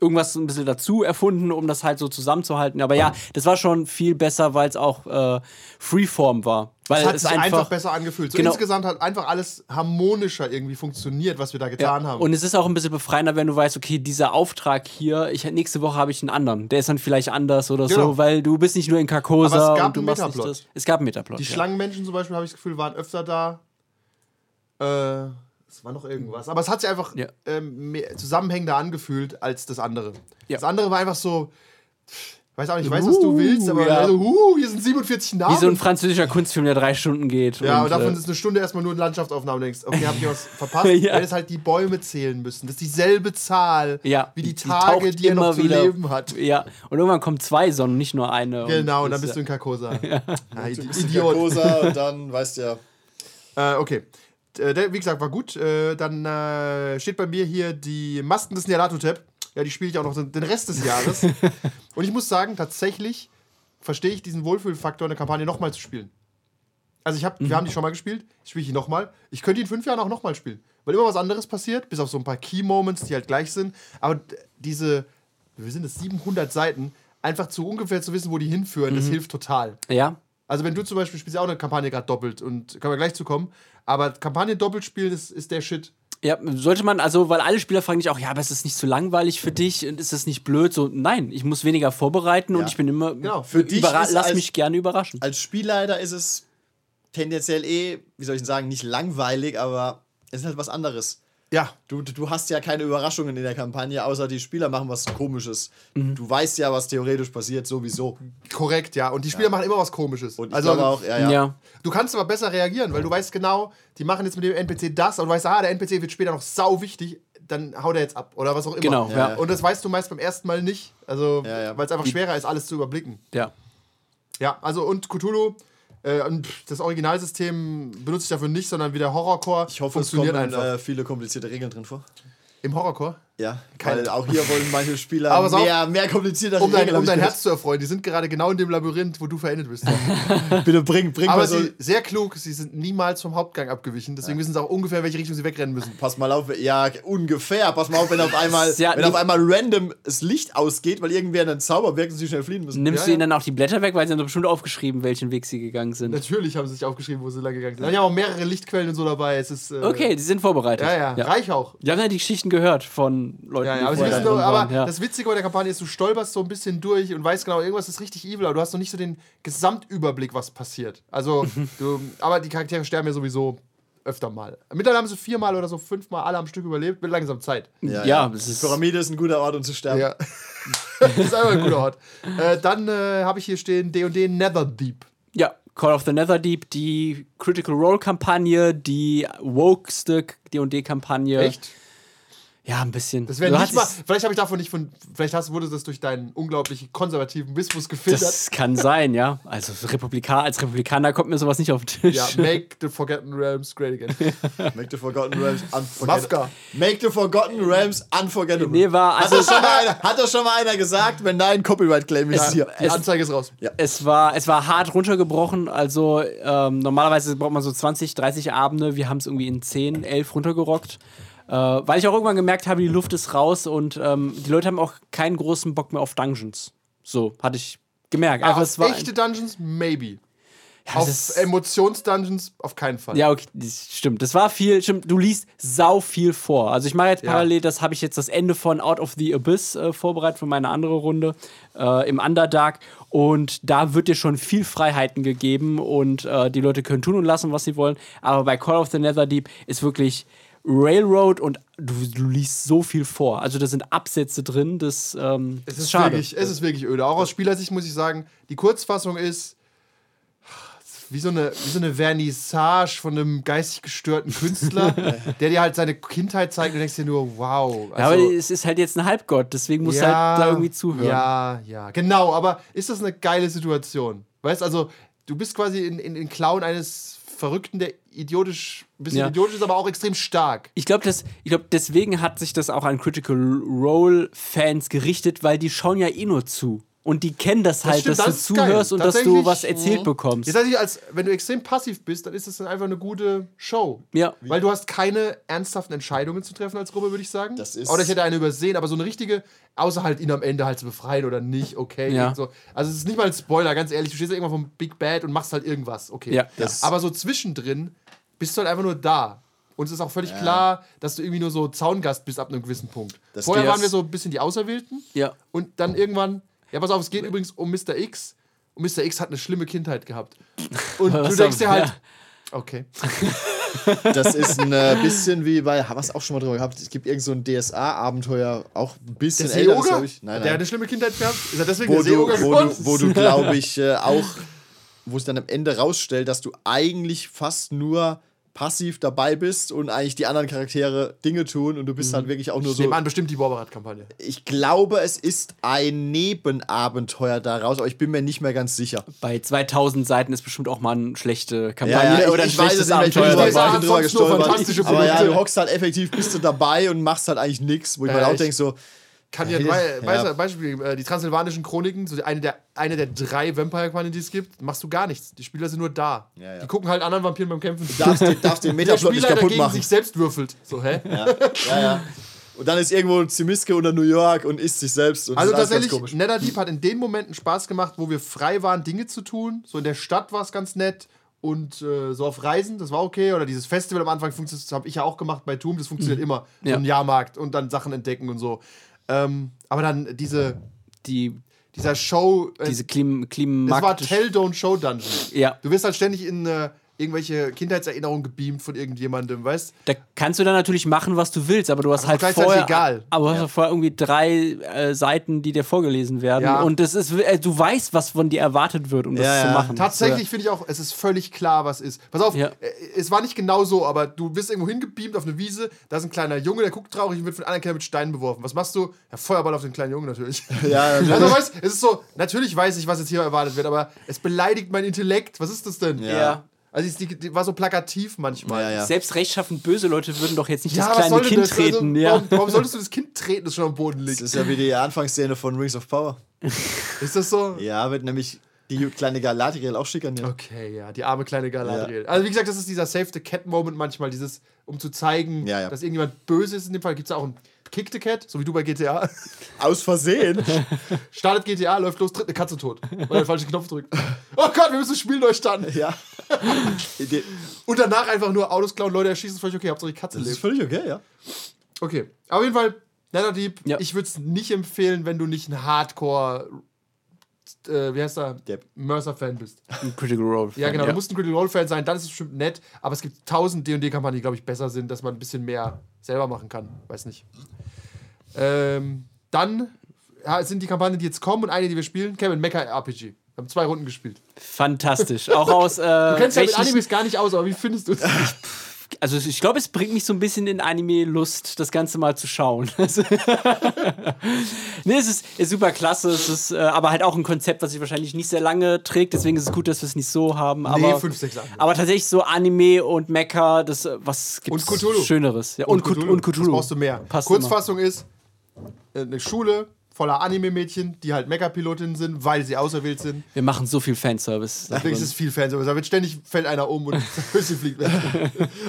irgendwas ein bisschen dazu erfunden, um das halt so zusammenzuhalten. Aber ja, das war schon viel besser, weil es auch äh, Freeform war. Weil Es hat es sich einfach, einfach, besser angefühlt. So Genau. insgesamt hat einfach alles harmonischer irgendwie funktioniert, was wir da getan haben. Und es ist auch ein bisschen befreiender, wenn du weißt, okay, dieser Auftrag hier, ich, nächste Woche habe ich einen anderen. Der ist dann vielleicht anders oder Genau. so, weil du bist nicht nur in Carcosa Aber es gab und du einen Metaplot. das. Es gab einen Metaplot. die ja. Schlangenmenschen zum Beispiel, habe ich das Gefühl, waren öfter da. Äh, es war noch irgendwas. Aber es hat sich einfach Ja. ähm, mehr zusammenhängender angefühlt als das andere. Ja. Das andere war einfach so. Ich weiß auch nicht, ich weiß, was du Uh, willst, aber ja. also, uh, hier sind 47 Namen. Wie so ein französischer Kunstfilm, der drei Stunden geht. Ja, und, davon äh, ist eine Stunde erstmal nur Landschaftsaufnahme. Du denkst, okay, hab ich was verpasst? Ja. Weil es halt die Bäume zählen müssen. Das ist dieselbe Zahl ja, wie die die Tage, taucht die, er noch immer zu wieder- leben hat. Ja, und irgendwann kommen zwei Sonnen, nicht nur eine. Genau, und dann das bist ist du in Carcosa. Ja. Du bist Idiot. Carcosa und dann weißt du ja. Äh, okay. Äh, der, wie gesagt, war gut. Äh, dann äh, steht bei mir hier die Masken des Nyarlathotep. Ja, die spiele ich auch noch den Rest des Jahres. und ich muss sagen, tatsächlich verstehe ich diesen Wohlfühlfaktor in der Kampagne nochmal zu spielen. Also ich hab, wir haben die schon mal gespielt, ich spiele die nochmal. Ich könnte die in fünf Jahren auch nochmal spielen. Weil immer was anderes passiert, bis auf so ein paar Key-Moments, die halt gleich sind. Aber diese, wir sind es 700 Seiten, einfach zu ungefähr zu wissen, wo die hinführen, das hilft total. Ja, Also wenn du zum Beispiel spielst ja auch eine Kampagne gerade doppelt und können wir gleich zu kommen, aber Kampagne doppelt spielen ist, ist der Shit. Ja, sollte man, also, weil alle Spieler fragen dich auch, ja, aber ist es nicht zu langweilig für dich und ist es nicht blöd? So, nein, ich muss weniger vorbereiten und Ja. ich bin immer, Genau, für dich lass als- mich gerne überraschen. Als Spielleiter ist es tendenziell eh, wie soll ich denn sagen, nicht langweilig, aber es ist halt was anderes. Ja, Du, du hast ja keine Überraschungen in der Kampagne, außer die Spieler machen was Komisches. Mhm. Du weißt ja, was theoretisch passiert, sowieso. korrekt, ja. Und die Spieler machen immer was Komisches. Und ich also, auch, ja, ja. ja. Du kannst aber besser reagieren, weil du weißt genau, die machen jetzt mit dem NPC das und du weißt, ah, der NPC wird später noch sau wichtig, dann haut er jetzt ab oder was auch immer. Genau, ja. Und das weißt du meist beim ersten Mal nicht, also Ja, ja. weil es einfach schwerer ist, alles zu überblicken. ja. Ja, also und Cthulhu, äh, und das Originalsystem benutze ich dafür nicht, sondern wie der Horrorcore Ich hoffe, es kommen einfach. äh, viele komplizierte Regeln drin vor. Im Horrorcore? Ja, Keine- weil auch hier wollen manche Spieler Aber mehr, mehr kompliziertere Um dein, Regeln. um dein Herz zu erfreuen. Die sind gerade genau in dem Labyrinth, wo du verendet bist. Bitte bring, bring Aber mal so. sie, sehr klug, sie sind niemals vom Hauptgang abgewichen. Deswegen wissen sie auch ungefähr, in welche Richtung sie wegrennen müssen. Pass mal auf, ja, ungefähr. Pass mal auf, wenn auf einmal, Ja, wenn auf einmal random das Licht ausgeht, weil irgendwer einen Zauber wirkt und sie schnell fliehen müssen. Nimmst Ja, du ihnen ja. dann auch die Blätter weg, weil sie haben doch bestimmt aufgeschrieben, welchen Weg sie gegangen sind. Natürlich haben sie sich aufgeschrieben, wo sie lang gegangen sind. Die haben auch mehrere Lichtquellen und so dabei. Es ist, äh, Okay, die sind vorbereitet. Ja, ja, reich auch. Die haben ja die Geschichten gehört von Leuten, Ja, ja, aber, sie vorher nur, aber. Ja. das Witzige bei der Kampagne ist, du stolperst so ein bisschen durch und weißt genau, irgendwas ist richtig evil, aber du hast noch nicht so den Gesamtüberblick, was passiert. Also, du, aber die Charaktere sterben ja sowieso öfter mal. Mittlerweile haben sie viermal oder so fünfmal alle am Stück überlebt, wird langsam Zeit. Ja, das Die ist- Pyramide ist ein guter Ort, um zu sterben. Ja. das ist einfach ein guter Ort. Äh, dann äh, habe ich hier stehen D&D Netherdeep. Ja, Call of the Netherdeep, die Critical Role Kampagne, die wokeste D&D-Kampagne. Echt? Ja, ein bisschen. Das wäre nicht mal, vielleicht habe ich davon nicht von, vielleicht hast, wurde das durch deinen unglaublich konservativen Bismus gefiltert. Das kann sein, ja. Also Republika als Republikaner kommt mir sowas nicht auf den Tisch. ja, make the Forgotten Realms great again. Make the Forgotten Realms Mafka. unforgettable. Make the Forgotten Realms unforgettable. Nee, war- hat, also- das schon mal einer, hat das schon mal einer gesagt? Wenn nein, Copyright-Claim ist hier. Die Anzeige ist raus. Es war, es war hart runtergebrochen. Also ähm, normalerweise braucht man so 20, 30 Abende. Wir haben es irgendwie in 10, 11 runtergerockt. Äh, weil ich auch irgendwann gemerkt habe, die Luft ist raus und ähm, die Leute haben auch keinen großen Bock mehr auf Dungeons. So, hatte ich gemerkt. Einfach, Auf es war echte Dungeons, maybe. Ja, Auf Emotions-Dungeons, auf keinen Fall. Ja, okay, stimmt. Das war viel, stimmt, du liest sau viel vor. Also ich mache jetzt Ja. parallel, das habe ich jetzt das Ende von Out of the Abyss äh, vorbereitet für meine andere Runde äh, im Underdark. Und da wird dir schon viel Freiheiten gegeben und äh, die Leute können tun und lassen, was sie wollen. Aber bei Call of the Netherdeep ist wirklich Railroad und du, du liest so viel vor. Also da sind Absätze drin, das ähm, Es ist, schade. Wirklich, es ist wirklich öde. Auch aus Spielersicht muss ich sagen, die Kurzfassung ist wie so eine, wie so eine Vernissage von einem geistig gestörten Künstler, der dir halt seine Kindheit zeigt und du denkst dir nur, wow. ja, aber also- es ist halt jetzt ein Halbgott, deswegen muss halt da irgendwie zuhören. Ja, ja, genau. Aber ist das eine geile Situation? Weißt also, du bist quasi in, in, in Clown eines Verrückten, der idiotisch, ein bisschen Ja. idiotisch ist, aber auch extrem stark. Ich glaube, glaub, deswegen hat sich das auch an Critical Role-Fans gerichtet, weil die schauen ja eh nur zu. Und die kennen das halt, stimmt, dass das du ist zuhörst und dass du was erzählt bekommst. Jetzt heißt als wenn du extrem passiv bist, dann ist das dann einfach eine gute Show. Ja. Weil du hast keine ernsthaften Entscheidungen zu treffen als Gruppe, würde ich sagen. Das ist- Oder ich hätte eine übersehen, aber so eine richtige, außer halt ihn am Ende halt zu befreien oder nicht, okay. Ja. So. Also es ist nicht mal ein Spoiler, ganz ehrlich. Du stehst ja irgendwann vom Big Bad und machst halt irgendwas, okay. Ja. Das- aber so zwischendrin bist du halt einfach nur da. Und es ist auch völlig klar, dass du irgendwie nur so Zaungast bist ab einem gewissen Punkt. Das Vorher waren wir so ein bisschen die Auserwählten. Ja. Und dann irgendwann, ja, pass auf, es geht übrigens um Mr. X. Und Mr. X hat eine schlimme Kindheit gehabt. Und du denkst dir halt, ja. okay. Das ist ein äh, bisschen wie bei, haben wir es auch schon mal drüber gehabt, es gibt irgend so ein DSA-Abenteuer, auch ein bisschen Der älter, das Seeoger? glaub ich. Nein, Der hat nein. eine schlimme Kindheit gehabt? Ist er deswegen Wo der du, Seeoger wo du, wo du glaube ich, äh, auch, wo es dann am Ende rausstellt, dass du eigentlich fast nur passiv dabei bist und eigentlich die anderen Charaktere Dinge tun und du bist halt wirklich auch nur ich so. nehme an, bestimmt die Borberat-Kampagne. Ich glaube, es ist ein Nebenabenteuer daraus, aber ich bin mir nicht mehr ganz sicher. Bei 2000 Seiten ist bestimmt auch mal eine schlechte Ja, Kampagne ja, oder ein ich, ich weiß schlechtes es nicht, mehr, ich bin Abenteuer dabei. dabei. drüber gestolpert. fantastische Aber ja, du hockst halt effektiv, bist du dabei und machst halt eigentlich nichts, wo ich Ja, mir auch ich- denke so, Kann ja, Ja. bei, Beispiel, Beispiel äh, die transsilvanischen Chroniken, so eine der, eine der drei Vampire-Kampagnen, die es gibt, machst du gar nichts. Die Spieler sind nur da. Ja, ja. Die gucken halt anderen Vampiren beim Kämpfen. darfst, den- darfst den der Metaplot nicht Spieler, der kaputt gegen machen. sich selbst würfelt. So, hä? Ja, ja, ja. Und dann ist irgendwo Zimiske oder New York und isst sich selbst. Und Also tatsächlich. Netherdeep hat in den Momenten Spaß gemacht, wo wir frei waren, Dinge zu tun. So in der Stadt war es ganz nett und äh, so auf Reisen, das war okay. Oder dieses Festival am Anfang funktioniert, das habe ich ja auch gemacht bei Doom, das funktioniert immer. So Ja. ein Jahrmarkt und dann Sachen entdecken und so. Ähm, aber dann diese, Die, dieser Show, äh, diese Klim, das war Klimaktisch. Tell Don't Show Dungeon. Ja. Du wirst halt ständig in äh, irgendwelche Kindheitserinnerungen gebeamt von irgendjemandem, weißt Da kannst du dann natürlich machen, was du willst, aber du hast Aber halt vorher, egal. aber du hast vorher irgendwie drei äh, Seiten, die dir vorgelesen werden Ja. und das ist, äh, du weißt, was von dir erwartet wird, um das Ja, zu ja. machen. Tatsächlich finde ich auch, es ist völlig klar, was ist. Pass auf, Ja. äh, es war nicht genau so, aber du wirst irgendwo hingebeamt auf eine Wiese, da ist ein kleiner Junge, der guckt traurig und wird von anderen Kindern mit Steinen beworfen. Was machst du? Ja, Feuerball auf den kleinen Jungen natürlich. Ja, Also weißt, es ist so, natürlich weiß ich, was jetzt hier erwartet wird, aber es beleidigt mein Intellekt. Was ist das denn? Ja. Also es- die, die war so plakativ manchmal. Ja, ja. Selbst rechtschaffend böse Leute würden doch jetzt nicht Ja, das kleine Kind das? treten. Also, ja. warum, warum solltest du das Kind treten, das schon am Boden Das liegt? ist ja wie die Anfangsszene von Rings of Power. Ist das so? Ja, wird nämlich die kleine Galadriel auch schikaniert. Okay, ja, die arme kleine Galadriel. Also wie gesagt, das ist dieser Save the Cat Moment manchmal, dieses, um zu zeigen, Ja, ja. dass irgendjemand böse ist. In dem Fall gibt es auch ein Kick the Cat, so wie du bei GTA. Aus Versehen. Startet GTA, läuft los, tritt eine Katze tot, weil er den falschen Knopf drückt. Oh Gott, wir müssen das Spiel neu starten. ja. Und danach einfach nur Autos klauen, Leute erschießen, ist völlig okay, Hauptsache die Katze Das ist lebt. völlig okay, ja. Okay, auf jeden Fall, netter Dieb. Ja. Ich würde es nicht empfehlen, wenn du nicht ein Hardcore, äh, wie heißt er, Depp. Mercer-Fan bist. Ein Critical Role. Ja, genau. Du musst ein Critical Role-Fan sein, dann ist es bestimmt nett. Aber es gibt tausend D&D-Kampagnen, die, glaube ich, besser sind, dass man ein bisschen mehr selber machen kann. Weiß nicht. Ähm, dann ja, sind die Kampagnen, die jetzt kommen und eine, die wir spielen, Kevin Mecha RPG. Haben zwei Runden gespielt. Fantastisch. Auch aus. Äh, Du kennst ja mit Animes gar nicht aus, aber wie findest du es? also ich glaube, es bringt mich so ein bisschen in Anime-Lust, das Ganze mal zu schauen. Also- nee, es ist, ist super klasse. Es ist äh, aber halt auch ein Konzept, was sich wahrscheinlich nicht sehr lange trägt. Deswegen ist es gut, dass wir es nicht so haben. Aber, fünf, sechs Jahre. aber tatsächlich so Anime und Mecha, das äh, was gibt's Und Cthulhu. Schöneres. Ja, und, Cthulhu. und Cthulhu. Das brauchst du mehr. Passt Kurzfassung ist, äh, eine Schule voller Anime-Mädchen, die halt Mecha-Pilotinnen sind, weil sie auserwählt sind. Wir machen so viel Fanservice. Deswegen ist es viel Fanservice. Da wird ständig fällt einer um und sie fliegt weg.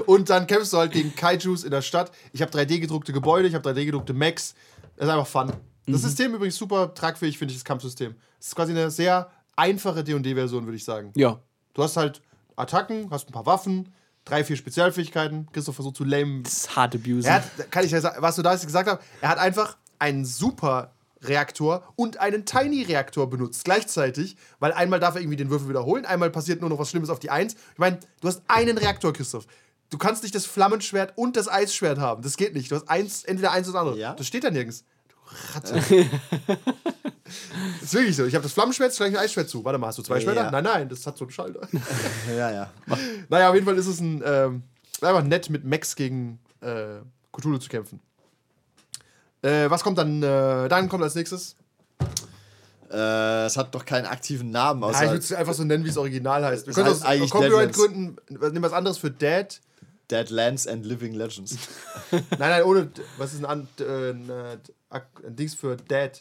Und dann kämpfst du halt gegen Kaijus in der Stadt. Ich habe 3D-gedruckte Gebäude, ich habe 3D-gedruckte Mechs. Das ist einfach fun. Das System übrigens super tragfähig, finde ich, das Kampfsystem. Das ist quasi eine sehr einfache D&D-Version, würde ich sagen. Ja. Du hast halt Attacken, hast ein paar Waffen, drei, vier Spezialfähigkeiten. Christoph versucht zu lame Das ist hart abuse. er hat, kann ich ja sagen, was du da jetzt gesagt hast, er hat einfach einen super Reaktor und einen Tiny-Reaktor benutzt gleichzeitig, weil einmal darf er irgendwie den Würfel wiederholen, einmal passiert nur noch was Schlimmes auf die Eins. Ich meine, du hast einen Reaktor, Christoph. Du kannst nicht das Flammenschwert und das Eisschwert haben. Das geht nicht. Du hast eins, entweder eins oder das andere. Ja? Das steht da nirgends. Du Ratte. das ist wirklich so. Ich habe das Flammenschwert, gleich ein Eisschwert zu. Warte mal, hast du zwei Schwerter? Ja. Nein, nein, das hat so einen Schalter. Ja, ja. Naja, auf jeden Fall ist es ein, ähm, einfach nett, mit Max gegen äh, Cthulhu zu kämpfen. Äh, was kommt dann? Äh, dann kommt als nächstes. Äh, es hat doch keinen aktiven Namen, Ja, außer ich würde es einfach so nennen, wie es original heißt. Wir Es können aus Copyright-Gründen nehmen was anderes für Dead. Dead Lands and Living Legends. Nein, nein, ohne. Was ist ein, äh, ein, äh, ein Dings für Dead?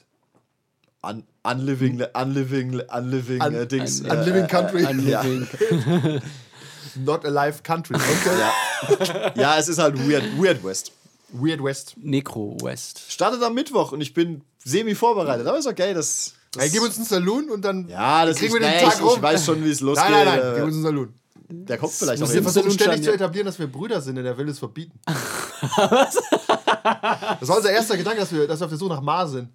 Un unliving, le- unliving, unliving Un- äh, Dings. un- unliving country. Ein ja. Living. Not Alive Country. Okay. ja. ja, es ist halt Weird, Weird West. Weird West. Necro West. Startet am Mittwoch und ich bin semi vorbereitet, aber ist okay. Das, das Hey, gib uns einen Saloon und dann ja, das kriegen ist, wir den nee, Tag ich, rum. ich weiß schon, wie es losgeht. Nein, nein, nein, äh, gib uns einen Saloon. Der kommt vielleicht muss auch der. Wir versuchen ständig zu etablieren, dass wir Brüder sind, denn er will es verbieten. Was? Das war unser erster Gedanke, dass wir, dass wir auf der Suche nach Ma sind.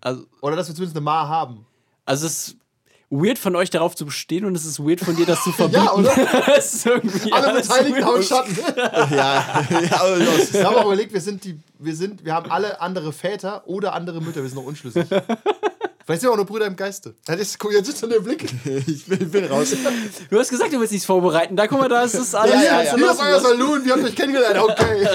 Also, Oder dass wir zumindest eine Ma haben. also es ist weird von euch darauf zu bestehen und es ist weird von dir, das zu verbieten. Ja, oder? Es ist irgendwie Alle Beteiligten haben Schatten. ja, ja, aber los. Wir haben auch überlegt, wir sind die, wir sind, wir haben alle andere Väter oder andere Mütter, wir sind noch unschlüssig. Vielleicht sind wir auch nur Brüder im Geiste. Das ist, guck, jetzt ist schon der Blick. ich bin, bin raus. Du hast gesagt, du willst nichts vorbereiten. Da guck mal, da ist es alles. Ja, ja, kannst ja. du Hier ist lassen. euer Saloon, wir haben euch kennengelernt, okay.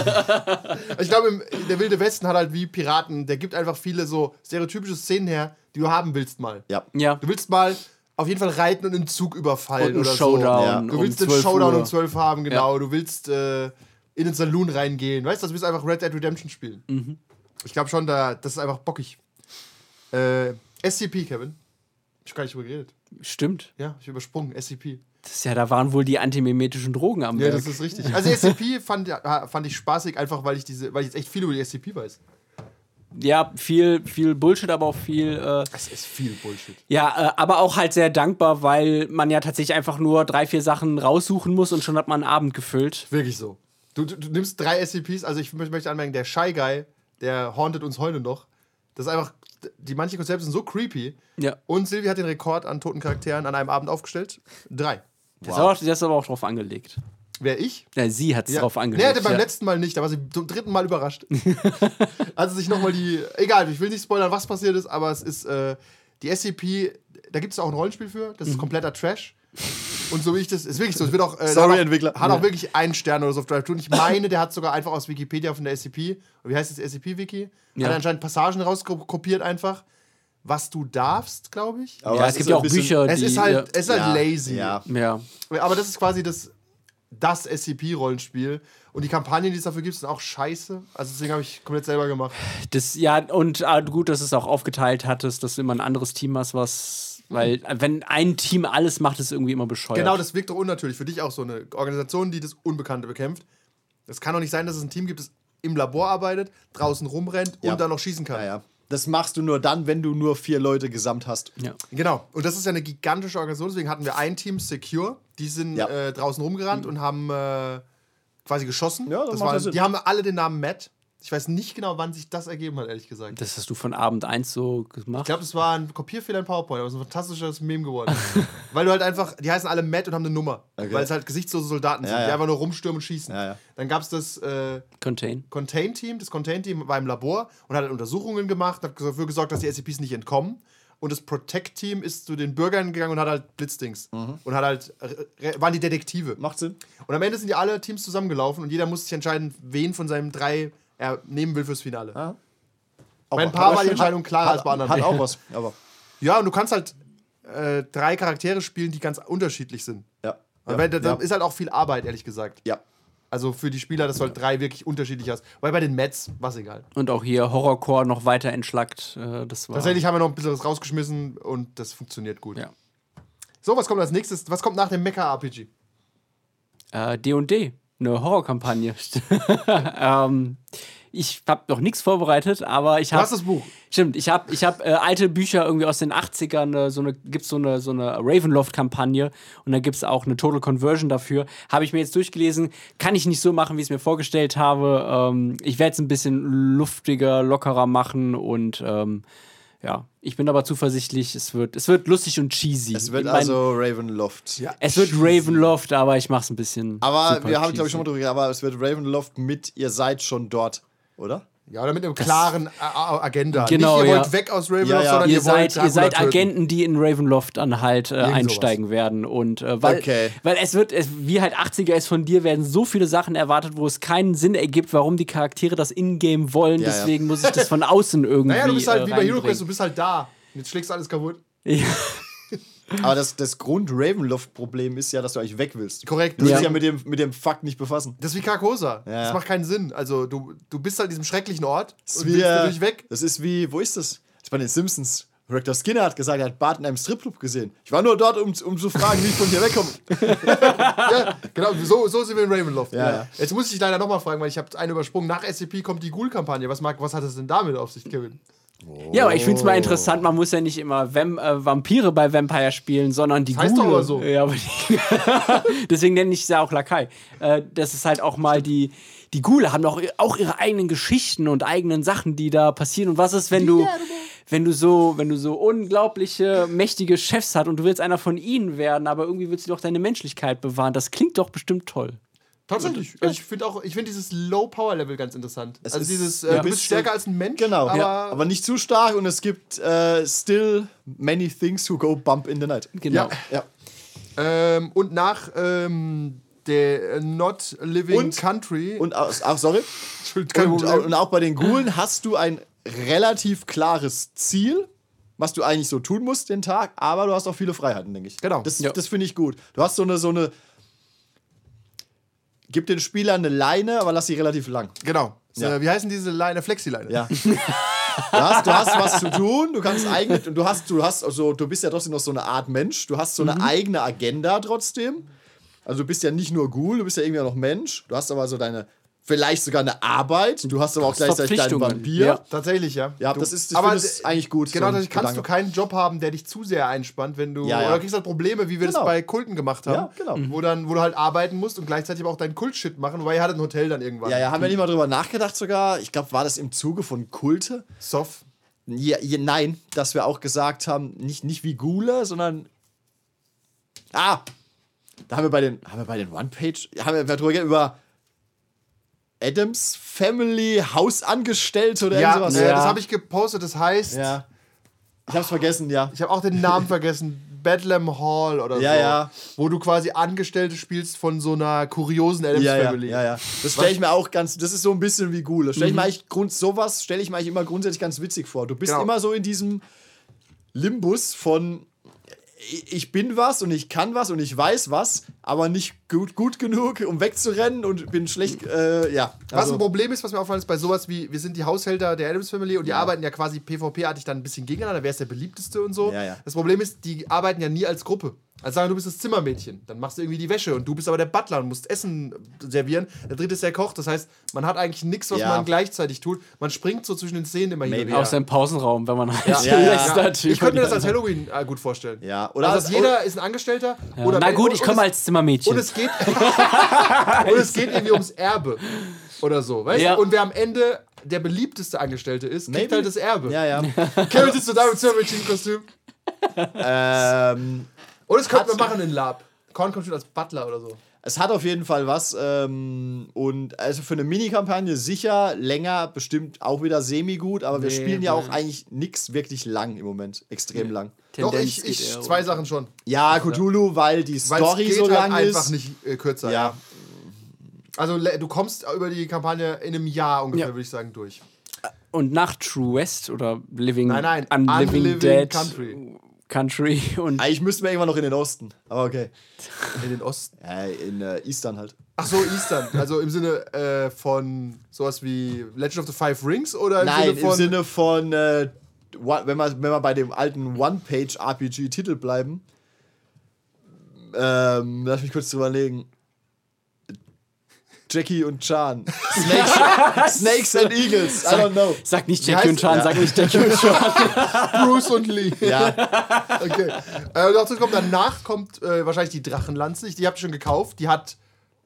Ich glaube, der Wilde Westen hat halt wie Piraten, der gibt einfach viele so stereotypische Szenen her, die du haben willst mal. Ja. Ja. Du willst mal auf jeden Fall reiten und einen Zug überfallen Und einen oder Showdown. so. Ja. Du um willst den 12 Showdown Uhr. um 12 haben, genau. Du willst äh, in den Saloon reingehen. Weißt du, du willst einfach Red Dead Redemption spielen. Mhm. Ich glaube schon, da, das ist einfach bockig. Äh, SCP, Kevin. Ich hab gar nicht drüber geredet. Stimmt. Ja, ich hab übersprungen. SCP. Das ist ja, da waren wohl die antimimetischen Drogen am Ja, Werk. das ist richtig. Also SCP fand, ja, fand ich spaßig, einfach weil ich diese, weil ich jetzt echt viel über die SCP weiß. Ja, viel, viel Bullshit, aber auch viel. Äh, Das ist viel Bullshit. ja, äh, aber auch halt sehr dankbar, weil man ja tatsächlich einfach nur drei, vier Sachen raussuchen muss und schon hat man einen Abend gefüllt. Wirklich so. Du, du, du nimmst drei SCPs, also ich mö- möchte anmerken, der Shy Guy, der hauntet uns heute noch. Das ist einfach, die manche Konzepte sind so creepy. Ja. Und Silvi hat den Rekord an toten Charakteren an einem Abend aufgestellt. Drei. Das, ist aber, das ist aber auch drauf angelegt. Wer ich? Ja, sie hat es drauf Nee, angelegt. hatte beim ja. letzten Mal nicht, da war sie zum dritten Mal überrascht. Als sich nochmal die. Egal, ich will nicht spoilern, was passiert ist, aber es ist äh, die SCP, da gibt es auch ein Rollenspiel für, Mhm. das ist kompletter Trash. Und so wie ich das, ist wirklich so, es wird auch. Äh, Sorry, hat auch- Entwickler. Hat auch wirklich einen Stern oder so auf Drive Und ich meine, der hat sogar einfach aus Wikipedia von der SCP, wie heißt das SCP-Wiki? Ja. Hat anscheinend Passagen rauskopiert einfach, was du darfst, glaube ich. Aber Ja, es es gibt ja auch Bücher, Es die. ist halt, ja, es ist halt Ja, lazy. Ja. ja. Aber das ist quasi das, das SCP-Rollenspiel. Und die Kampagnen, die es dafür gibt, sind auch scheiße. Also deswegen habe ich komplett selber gemacht. Das, ja, und ah, gut, dass du es auch aufgeteilt hattest, dass du immer ein anderes Team hast, was. Weil, wenn ein Team alles macht, ist es irgendwie immer bescheuert. Genau, das wirkt doch unnatürlich. Für dich auch so eine Organisation, die das Unbekannte bekämpft. Es kann doch nicht sein, dass es ein Team gibt, das im Labor arbeitet, draußen rumrennt Ja. und dann noch schießen kann. Ja, ja. Das machst du nur dann, wenn du nur vier Leute gesamt hast. Ja. Genau. Und das ist ja eine gigantische Organisation. Deswegen hatten wir ein Team Secure. Die sind Ja. äh, draußen rumgerannt und haben äh, quasi geschossen. Ja, das das Sinn. die haben alle den Namen Matt. Ich weiß nicht genau, wann sich das ergeben hat, ehrlich gesagt. Das hast du von Abend 1 so gemacht. Ich glaube, das war ein Kopierfehler in PowerPoint, aber es ist ein fantastisches Meme geworden. Weil du halt einfach, die heißen alle Matt und haben eine Nummer. Okay. Weil es halt gesichtslose Soldaten sind, Ja, die einfach nur rumstürmen und schießen. Ja, ja. Dann gab es das äh, Contain. Contain-Team. Das Contain-Team war im Labor und hat halt Untersuchungen gemacht, hat dafür gesorgt, dass die SCPs nicht entkommen. Und das Protect-Team ist zu den Bürgern gegangen und hat halt Blitzdings. Und hat halt, äh, waren die Detektive. Macht Sinn. Und am Ende sind ja alle Teams zusammengelaufen und jeder muss sich entscheiden, wen von seinen drei er nehmen will fürs Finale. Auch Bei ein paar war die Entscheidung klarer hat, als bei anderen. Hat auch was. Aber Ja, und du kannst halt äh, drei Charaktere spielen, die ganz unterschiedlich sind. ja. Weil ja. da, da ja. ist halt auch viel Arbeit, ehrlich gesagt. ja. Also für die Spieler, dass du halt drei wirklich unterschiedlich hast. Weil bei den Mets war es egal. Und auch hier Horrorcore noch weiter entschlackt. Äh, das war. Tatsächlich haben wir noch ein bisschen was rausgeschmissen und das funktioniert gut. Ja. So, was kommt als nächstes? Was kommt nach dem Mecha-RPG? Äh, D&D, eine Horrorkampagne. ähm, ich habe noch nichts vorbereitet, aber ich Du habe hast das Buch. Stimmt, ich habe ich hab, äh, alte Bücher irgendwie aus den 80ern, äh, so eine, gibt so eine, so eine Ravenloft-Kampagne und da gibt es auch eine Total Conversion dafür. Habe ich mir jetzt durchgelesen, kann ich nicht so machen, wie ich es mir vorgestellt habe. Ähm, ich werde es ein bisschen luftiger, lockerer machen und ähm, ja, ich bin aber zuversichtlich, es wird, es wird lustig und cheesy. Es wird Ich mein, also Ravenloft. Ja. es wird Ravenloft, aber ich mache es ein bisschen. Aber wir haben, glaube cheesy. ich, schon mal drüber geredet, aber es wird Ravenloft mit, ihr seid schon dort, oder? Ja, oder mit einem klaren A- A- Agenda. Genau, Nicht, ihr ja. wollt weg aus Ravenloft, Ja, ja. sondern ihr, ihr, seid, wollt ihr seid. Agenten, die in Ravenloft dann halt äh, einsteigen werden. Und äh, weil, Okay. weil es wird, es, wie halt 80er ist von dir, werden so viele Sachen erwartet, wo es keinen Sinn ergibt, warum die Charaktere das Ingame wollen. Ja, ja. Deswegen muss ich das von außen irgendwie. Naja, du bist halt äh, wie bei Hero reinbringen. Quest, du bist halt da. Jetzt schlägst du alles kaputt. Aber das, das Grund-Ravenloft-Problem ist ja, dass du eigentlich weg willst. Korrekt. Du willst Ja. ja mit dem, mit dem Fakt nicht befassen. Das ist wie Carcosa. Ja, Das macht keinen Sinn. Also, du, du bist halt an diesem schrecklichen Ort Das und ist wie, willst äh, natürlich weg. Das ist wie, wo ist das? Das ist bei den Simpsons. Rector Skinner hat gesagt, er hat Bart in einem Stripclub gesehen. Ich war nur dort, um, um zu fragen, wie ich von hier wegkomme. Ja, genau, so, so sind wir in Ravenloft. Ja, ja. Jetzt muss ich dich leider nochmal fragen, weil ich habe eine übersprungen. Nach SCP kommt die Ghoul-Kampagne. Was, mag- was hat es denn damit auf sich, Kevin? Ja, aber ich finde es mal interessant, man muss ja nicht immer Vamp äh, Vampire bei Vampire spielen, sondern die Das heißt doch Ghule. aber so. Ja, aber die Deswegen nenne ich sie ja auch Lakai. Äh, das ist halt auch mal die. Die Ghule haben doch auch ihre eigenen Geschichten und eigenen Sachen, die da passieren. Und was ist, wenn du, wenn du so, wenn du so unglaubliche, mächtige Chefs hast und du willst einer von ihnen werden, aber irgendwie willst du doch deine Menschlichkeit bewahren? Das klingt doch bestimmt toll. Tatsächlich. Also ich finde auch, ich finde dieses Low-Power-Level ganz interessant. Es also ist- dieses, ja. äh, du Du bist stärker als ein Mensch, Genau, aber, ja. aber nicht zu stark und es gibt äh, still many things who go bump in the night. Genau. Ja. Ja. ähm, und nach ähm, der äh, Not Living Und- Country. Und auch, ach, sorry. Und, und auch bei den Ghoulen hast du ein relativ klares Ziel, was du eigentlich so tun musst den Tag, aber du hast auch viele Freiheiten, denke ich. Genau. Das, Ja. das finde ich gut. Du hast so eine, so eine. Gib den Spielern eine Leine, aber lass sie relativ lang. genau. So, Ja. Wie heißen diese Leine? Flexi-Leine. Ja. du, hast, du hast was zu tun, du kannst eigene, und du hast, du hast, also du bist ja trotzdem noch so eine Art Mensch, du hast so eine eigene Agenda trotzdem. Also du bist ja nicht nur Ghoul, du bist ja irgendwie auch noch Mensch. Du hast aber so deine vielleicht sogar eine Arbeit. Du hast aber auch gleichzeitig deinen Verpflichtungen. Vampir. Ja. Tatsächlich, ja. Ja, Du- das ist- ich aber finde es eigentlich gut, Genau, so dadurch kannst Gedanke. du keinen Job haben, der dich zu sehr einspannt, wenn du. Ja, ja. Oder kriegst halt Probleme, wie wir Genau. das bei Kulten gemacht haben. Ja, genau. Wo, dann, wo du halt arbeiten musst und gleichzeitig aber auch deinen Kult-Shit machen, weil ihr hattet ein Hotel dann irgendwann. Ja, ja, haben wir nicht mal drüber nachgedacht sogar. Ich glaube, war das im Zuge von Kulte? Soft. Ja, ja, nein, dass wir auch gesagt haben, nicht, nicht wie Gule, sondern. Ah! Da haben wir bei den, haben wir bei den One-Page, haben wir darüber geredet, über Adams Family Hausangestellte oder Ja, irgendwas. Ja. das habe ich gepostet. Das heißt, ja. Ich hab's vergessen, ja. ich habe auch den Namen vergessen. Bedlam Hall oder Ja, so. ja. Wo du quasi Angestellte spielst von so einer kuriosen Adams Ja, ja, Family. ja, ja. Das stelle ich mir auch ganz, das ist so ein bisschen wie Gule. Stell ich mir eigentlich Grund, sowas stelle ich mir eigentlich immer grundsätzlich ganz witzig vor. Du bist Genau. immer so in diesem Limbus von ich- bin was und ich kann was und ich weiß was, aber nicht gut, gut genug, um wegzurennen und bin schlecht, äh, ja. Was Also, ein Problem ist, was mir auffällt, ist bei sowas wie, wir sind die Haushälter der Adams Family und die arbeiten ja quasi PvP-artig dann ein bisschen gegeneinander, wer ist der beliebteste und so. Ja, ja. Das Problem ist, die arbeiten ja nie als Gruppe. Also sagen du bist das Zimmermädchen, dann machst du irgendwie die Wäsche und du bist aber der Butler und musst Essen servieren. Der dritte ist der Koch, das heißt, man hat eigentlich nichts, was Ja. man gleichzeitig tut. Man springt so zwischen den Szenen immer und Aus dem Pausenraum, wenn man halt Ja, ja, Ich könnte mir das als Halloween äh, gut vorstellen. Ja, oder also als- jeder ist ein Angestellter. Ja. Oder Na gut, und- ich komme als Zimmermädchen. Und es geht, und es geht irgendwie ums Erbe oder so, weißt Ja. du? Und wer am Ende der beliebteste Angestellte ist, kriegt Maybe. halt das Erbe. Ja, ja. Kevin sitzt so da mit Zimmermädchenkostüm. ähm, Und das könnten wir machen in Lab. Korn kommt schon als Butler oder so. es hat auf jeden Fall was. Ähm, und also für eine Mini-Kampagne sicher, länger bestimmt auch wieder semi-gut, aber wir Nee, spielen ja auch nee. eigentlich nichts wirklich lang im Moment. Extrem lang. Doch, Tendenz ich, geht ich eher zwei Sachen schon. Ja, Cthulhu, weil die Weil Story es geht so halt lang einfach ist. nicht äh, kürzer. ja. Also le- du kommst über die Kampagne in einem Jahr ungefähr, Ja. würde ich sagen, durch. Und nach True West oder Living Nein, nein, Unliving Unliving Dead Country. Country und Eigentlich müssten wir irgendwann noch in den Osten. Aber okay. In den Osten. Ja, in äh, Eastern halt. Ach so, Eastern. Also im Sinne äh, von sowas wie Legend of the Five Rings oder im Nein, Sinne von. im Sinne von, äh, wenn, wir, wenn wir bei dem alten One-Page-RPG-Titel bleiben. Ähm, lass mich kurz überlegen. Jackie und Chan. Snakes, Snakes and Eagles. I don't know. sag nicht Jackie und Chan, ja. sag nicht Jackie und Chan. Bruce und Lee. Ja, Okay. Äh, dazu kommt danach kommt äh, wahrscheinlich die Drachenlanze. Ich- Die habt ihr schon gekauft. Die hat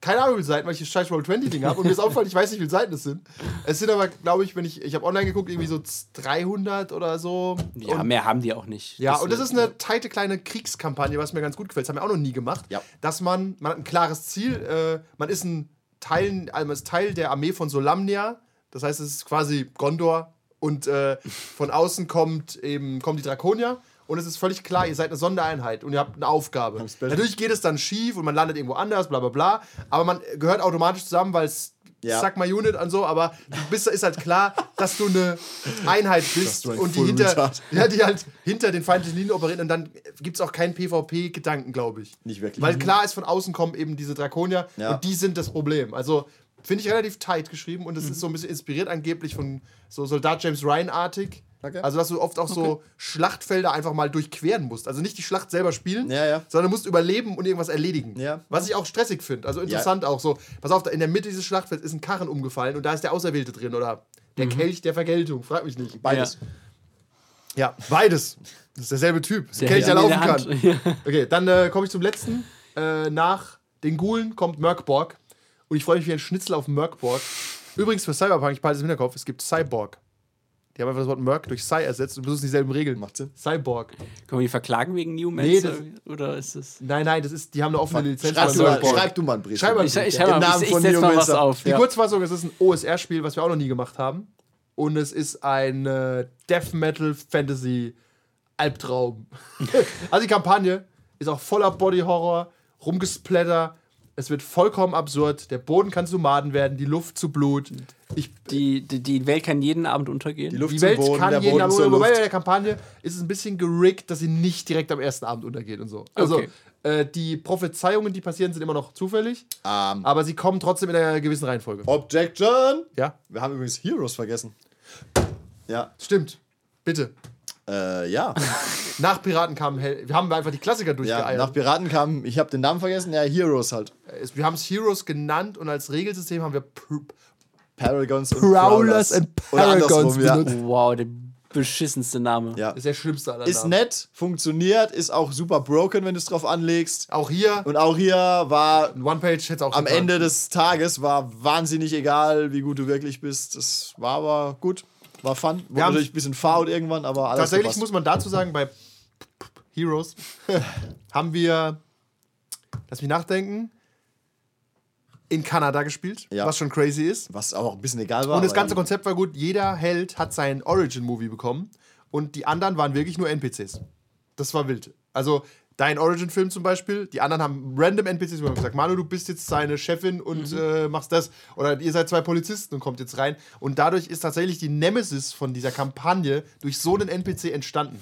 keine Ahnung, wie viele Seiten, weil ich das scheiß Roll20-Ding habe. Und mir ist aufgefallen, ich weiß nicht, wie viele Seiten es sind. Es sind aber, glaube ich, wenn ich, ich habe online geguckt, irgendwie so 300 oder so. Ja, und, mehr haben die auch nicht. ja, und das ist eine teite kleine Kriegskampagne, was mir ganz gut gefällt. Das haben wir auch noch nie gemacht. Ja. Dass man, man hat ein klares Ziel, äh, man ist ein Teil, ist Teil der Armee von Solamnia. Das heißt, es ist quasi Gondor und äh, von außen kommt eben kommen die Drakonier. Und es ist völlig klar, ihr seid eine Sondereinheit und ihr habt eine Aufgabe. Natürlich geht es dann schief und man landet irgendwo anders, bla bla bla. Aber man gehört automatisch zusammen, weil es Ja. Suck my Unit und so, aber du bist, ist halt klar, dass du eine Einheit bist und die hinter, ja, die halt hinter den feindlichen Linien operieren und dann gibt es auch keinen PvP-Gedanken, glaube ich. Nicht wirklich. Weil klar ist, von außen kommen eben diese Drakonier Ja. und die sind das Problem. Also finde ich relativ tight geschrieben und es Mhm. ist so ein bisschen inspiriert angeblich von so Soldat James Ryan-artig. Okay. Also, dass du oft auch so Schlachtfelder einfach mal durchqueren musst. Also nicht die Schlacht selber spielen, Ja, ja. sondern du musst überleben und irgendwas erledigen. Ja. Was ich auch stressig finde. Also interessant auch so. Pass auf, in der Mitte dieses Schlachtfelds ist ein Karren umgefallen und da ist der Auserwählte drin oder der Kelch der Vergeltung. Frag mich nicht. Beides. Ja, beides. Das ist derselbe Typ. Das Der Kelch, der laufen der kann. Okay, dann äh, komme ich zum letzten. Äh, nach den Gulen kommt Merkborg. Und ich freue mich wie ein Schnitzel auf Merkborg. Übrigens für Cyberpunk, ich behalte es im Hinterkopf, es gibt Cyborg. Die haben einfach das Wort Merc durch Cy ersetzt und benutzen dieselben Regeln. Macht Sinn. Cyborg. Können wir die verklagen wegen New Nee, Mans? das- oder ist das. Nein, nein, das ist, die haben eine offene Lizenz Schreib von du, mal, schreib du mal einen Brief. Schreib mal- Ich, ich, Im ich, Namen ich, von setz mal was auf. Die Ja. Kurzfassung, es ist ein OSR-Spiel, was wir auch noch nie gemacht haben. Und es ist ein äh, Death Metal Fantasy Albtraum. also die Kampagne ist auch voller Body Horror, rumgesplatter. Es wird vollkommen absurd. Der Boden kann zu Maden werden, die Luft zu Blut. Ich, Die, die, die Welt kann jeden Abend untergehen. Die Luft die Welt Boden, kann der jeden Boden Abend zur Wobei bei der Kampagne ist es ein bisschen gerickt, dass sie nicht direkt am ersten Abend untergeht und so. Also Okay. äh, die Prophezeiungen, die passieren, sind immer noch zufällig. Ähm, Aber sie kommen trotzdem in einer gewissen Reihenfolge. Objection! Ja, Wir haben übrigens Heroes vergessen. Ja. stimmt. Bitte. Äh, ja. Nach Piraten kamen Hel Wir haben einfach die Klassiker ja. durchgeeiert. Nach Piraten kam, ich habe den Namen vergessen, ja, Heroes halt. Es- wir haben es Heroes genannt und als Regelsystem haben wir Pr Paragons und Prowlers and Paragons ja. benutzt. Wow, der beschissenste Name. ja. Das ist der schlimmste aller Ist Namen. nett, funktioniert, ist auch super broken, wenn du es drauf anlegst. Auch hier, Und auch hier war One-Page hätte es auch am getan. Ende des Tages war wahnsinnig egal, wie gut du wirklich bist. Das war aber gut, war fun. Wurde haben- natürlich ein bisschen faul irgendwann, aber alles Tatsächlich gepasst. muss man dazu sagen, bei Heroes haben wir, lass mich nachdenken, in Kanada gespielt, Ja. was schon crazy ist. Was aber auch ein bisschen egal war. Und das ganze Konzept war gut. Jeder Held hat seinen Origin-Movie bekommen und die anderen waren wirklich nur NPCs. Das war wild. Also dein Origin-Film zum Beispiel, die anderen haben random NPCs, wo man gesagt, Manu, du bist jetzt seine Chefin und äh, machst das. Oder ihr seid zwei Polizisten und kommt jetzt rein. Und dadurch ist tatsächlich die Nemesis von dieser Kampagne durch so einen NPC entstanden.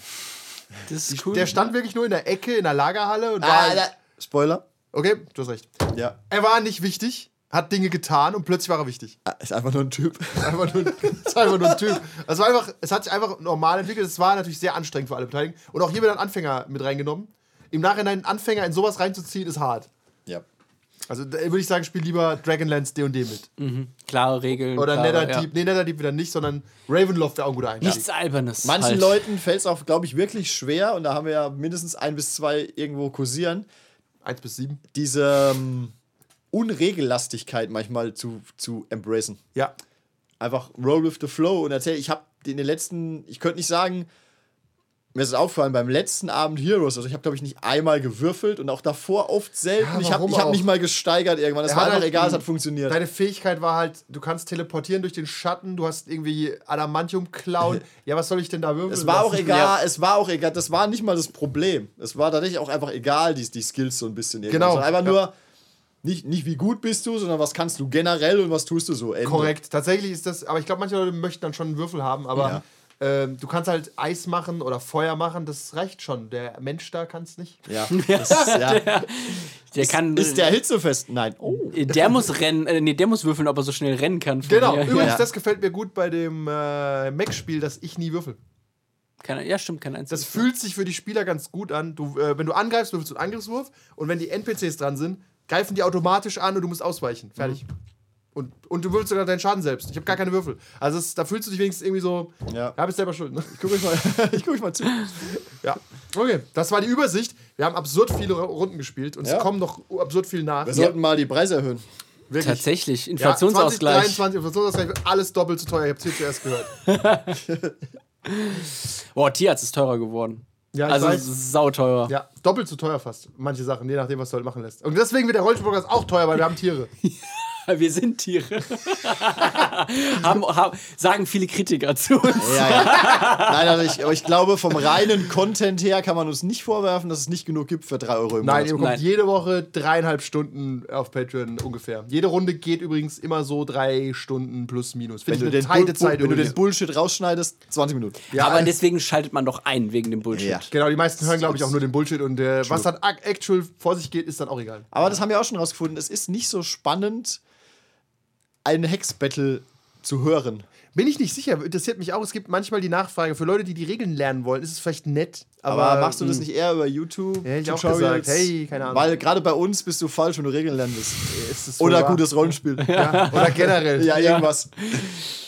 Das ist cool. Der stand wirklich nur in der Ecke in der Lagerhalle und Ah, war. Alter. Spoiler. Okay, du hast recht. Ja. Er war nicht wichtig, hat Dinge getan und plötzlich war er wichtig. Ah, Ist einfach nur ein Typ. Einfach nur, es ist einfach nur ein Typ. Es, war einfach, es hat sich einfach normal entwickelt. Es war natürlich sehr anstrengend für alle Beteiligten. Und auch hier wird ein Anfänger mit reingenommen. Im Nachhinein einen Anfänger in sowas reinzuziehen, ist hart. Ja. Also da würde ich sagen, spiel lieber Dragonlance D&D mit. Klare Regeln. Oder klare, Netherdeep. Nee, Netherdeep wieder nicht, sondern Ravenloft wäre auch ein guter Ja. Einstieg. Nichts Albernes. Manchen halt. Leuten fällt es auch, glaube ich, wirklich schwer, und da haben wir ja mindestens ein bis zwei irgendwo kursieren, Eins bis sieben. diese ähm, Unregellastigkeit manchmal zu, zu embracen. Ja. Einfach roll with the flow und erzähl, ich habe in den letzten, ich könnte nicht sagen, mir ist es aufgefallen, beim letzten Abend Heroes, also ich habe, glaube ich, nicht einmal gewürfelt und auch davor oft selten. Ja, ich habe hab auch? nicht mal gesteigert irgendwann. Es Er war einfach halt egal, es hat funktioniert. Deine Fähigkeit war halt, du kannst teleportieren durch den Schatten, du hast irgendwie Adamantium klauen. ja, was soll ich denn da würfeln? Es war auch lassen? egal, es war auch egal, das war nicht mal das Problem. Es war tatsächlich auch einfach egal, die, die Skills so ein bisschen. Genau, Sondern einfach ja. nur, nicht, nicht wie gut bist du, sondern was kannst du generell und was tust du so. Ende. Korrekt, tatsächlich ist das, aber ich glaube, manche Leute möchten dann schon einen Würfel haben, aber ähm, du kannst halt Eis machen oder Feuer machen, das reicht schon. Der Mensch da kann es nicht. Ja, das ist, ja. Der kann. ist der hitzefest? Nein. Oh. der muss rennen, äh, nee, der muss würfeln, ob er so schnell rennen kann. Genau, mir. übrigens, Ja. das gefällt mir gut bei dem äh, Mac-Spiel, dass ich nie würfel. Keine, ja, stimmt, kein einziges. Das fühlt sich für die Spieler ganz gut an. Du, äh, wenn du angreifst, würfelst du einen Angriffswurf und wenn die NPCs dran sind, greifen die automatisch an und du musst ausweichen. Fertig. Und, und du würfelst sogar deinen Schaden selbst. Ich habe gar keine Würfel. Also es, da fühlst du dich wenigstens irgendwie so, Ja. ja, bist selber schuld. Ne? Ich guck mich mal, ich guck mich mal zu. Ja, okay. Das war die Übersicht. Wir haben absurd viele Runden gespielt und Ja. es kommen noch absurd viel nach. Wir sollten mal die Preise erhöhen. Wirklich. Tatsächlich, Ja, Inflationsausgleich. 2023 Inflationsausgleich wird alles doppelt so teuer. Ich hab's hier zuerst gehört. Boah, Tierarzt ist teurer geworden. Ja, also weiß. sauteuer. Ja, doppelt so teuer fast. Manche Sachen, je nachdem, was du halt machen lässt. Und deswegen wird der Rollstuhlpodcast auch teuer, weil wir haben Tiere. Wir sind Tiere. haben, haben, sagen viele Kritiker zu uns. Ja, ja. Nein, also ich, aber ich glaube, vom reinen Content her kann man uns nicht vorwerfen, dass es nicht genug gibt für 3 Euro im Nein, ihr Monat. bekommt Nein. jede Woche dreieinhalb Stunden auf Patreon ungefähr. Jede Runde geht übrigens immer so drei Stunden plus minus. Wenn du, den, Bull, Zeit wenn du den. Bullshit rausschneidest, 20 Minuten. Ja, Aber deswegen schaltet man doch ein wegen dem Bullshit. Ja. Genau, die meisten hören, glaube ich, auch nur den Bullshit und äh, was dann ac- actual vor sich geht, ist dann auch egal. Aber das haben wir auch schon rausgefunden. Es ist nicht so spannend, ein Hex-Battle zu hören. Bin ich nicht sicher, interessiert mich auch. Es gibt manchmal die Nachfrage, für Leute, die die Regeln lernen wollen, ist es vielleicht nett. Aber, Aber, machst du das mh, nicht eher über YouTube? Ja, ich auch gesagt. Hey, keine Ahnung. Weil gerade bei uns bist du falsch, wenn du Regeln lernen willst. ist es wohl Oder wahr? gutes Rollenspiel. Ja, oder generell. Ja, irgendwas.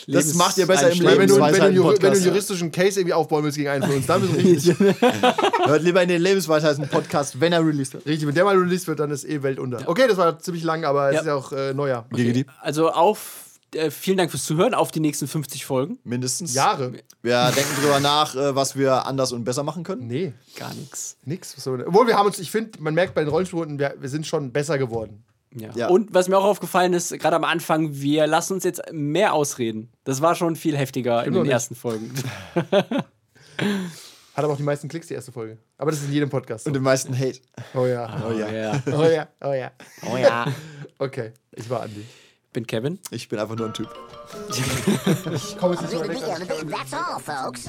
Das macht ihr besser im. Weil wenn, du, wenn, du, wenn du einen juristischen Case irgendwie aufbauen willst gegen einen von uns, dann bist du richtig. Hört lieber in den Lebensweisheiten-Podcast, wenn er released wird. richtig. Wenn der mal released wird, dann ist eh Welt unter. Okay, das war ziemlich lang, aber es ist ja auch äh, Neujahr. Also auf, äh, vielen Dank fürs Zuhören, auf die nächsten 50 Folgen. Mindestens. Jahre. Wir denken drüber nach, äh, was wir anders und besser machen können. Nee, Gar nichts. nix. Was Obwohl, wir haben uns, ich finde, man merkt bei den Rollenspielrunden, wir, wir sind schon besser geworden. Ja. Ja. Und was mir auch aufgefallen ist, gerade am Anfang, wir lassen uns jetzt mehr ausreden. Das war schon viel heftiger in den nicht. ersten Folgen. Hat aber auch die meisten Klicks, die erste Folge. Aber das ist in jedem Podcast. so. Und den meisten Hate. Oh ja. Oh ja. ja. Oh ja. Oh ja. Oh ja. Okay, ich war Andi. Bin Kevin. Ich bin einfach nur ein Typ. Ich komme jetzt nicht so. That's all, folks.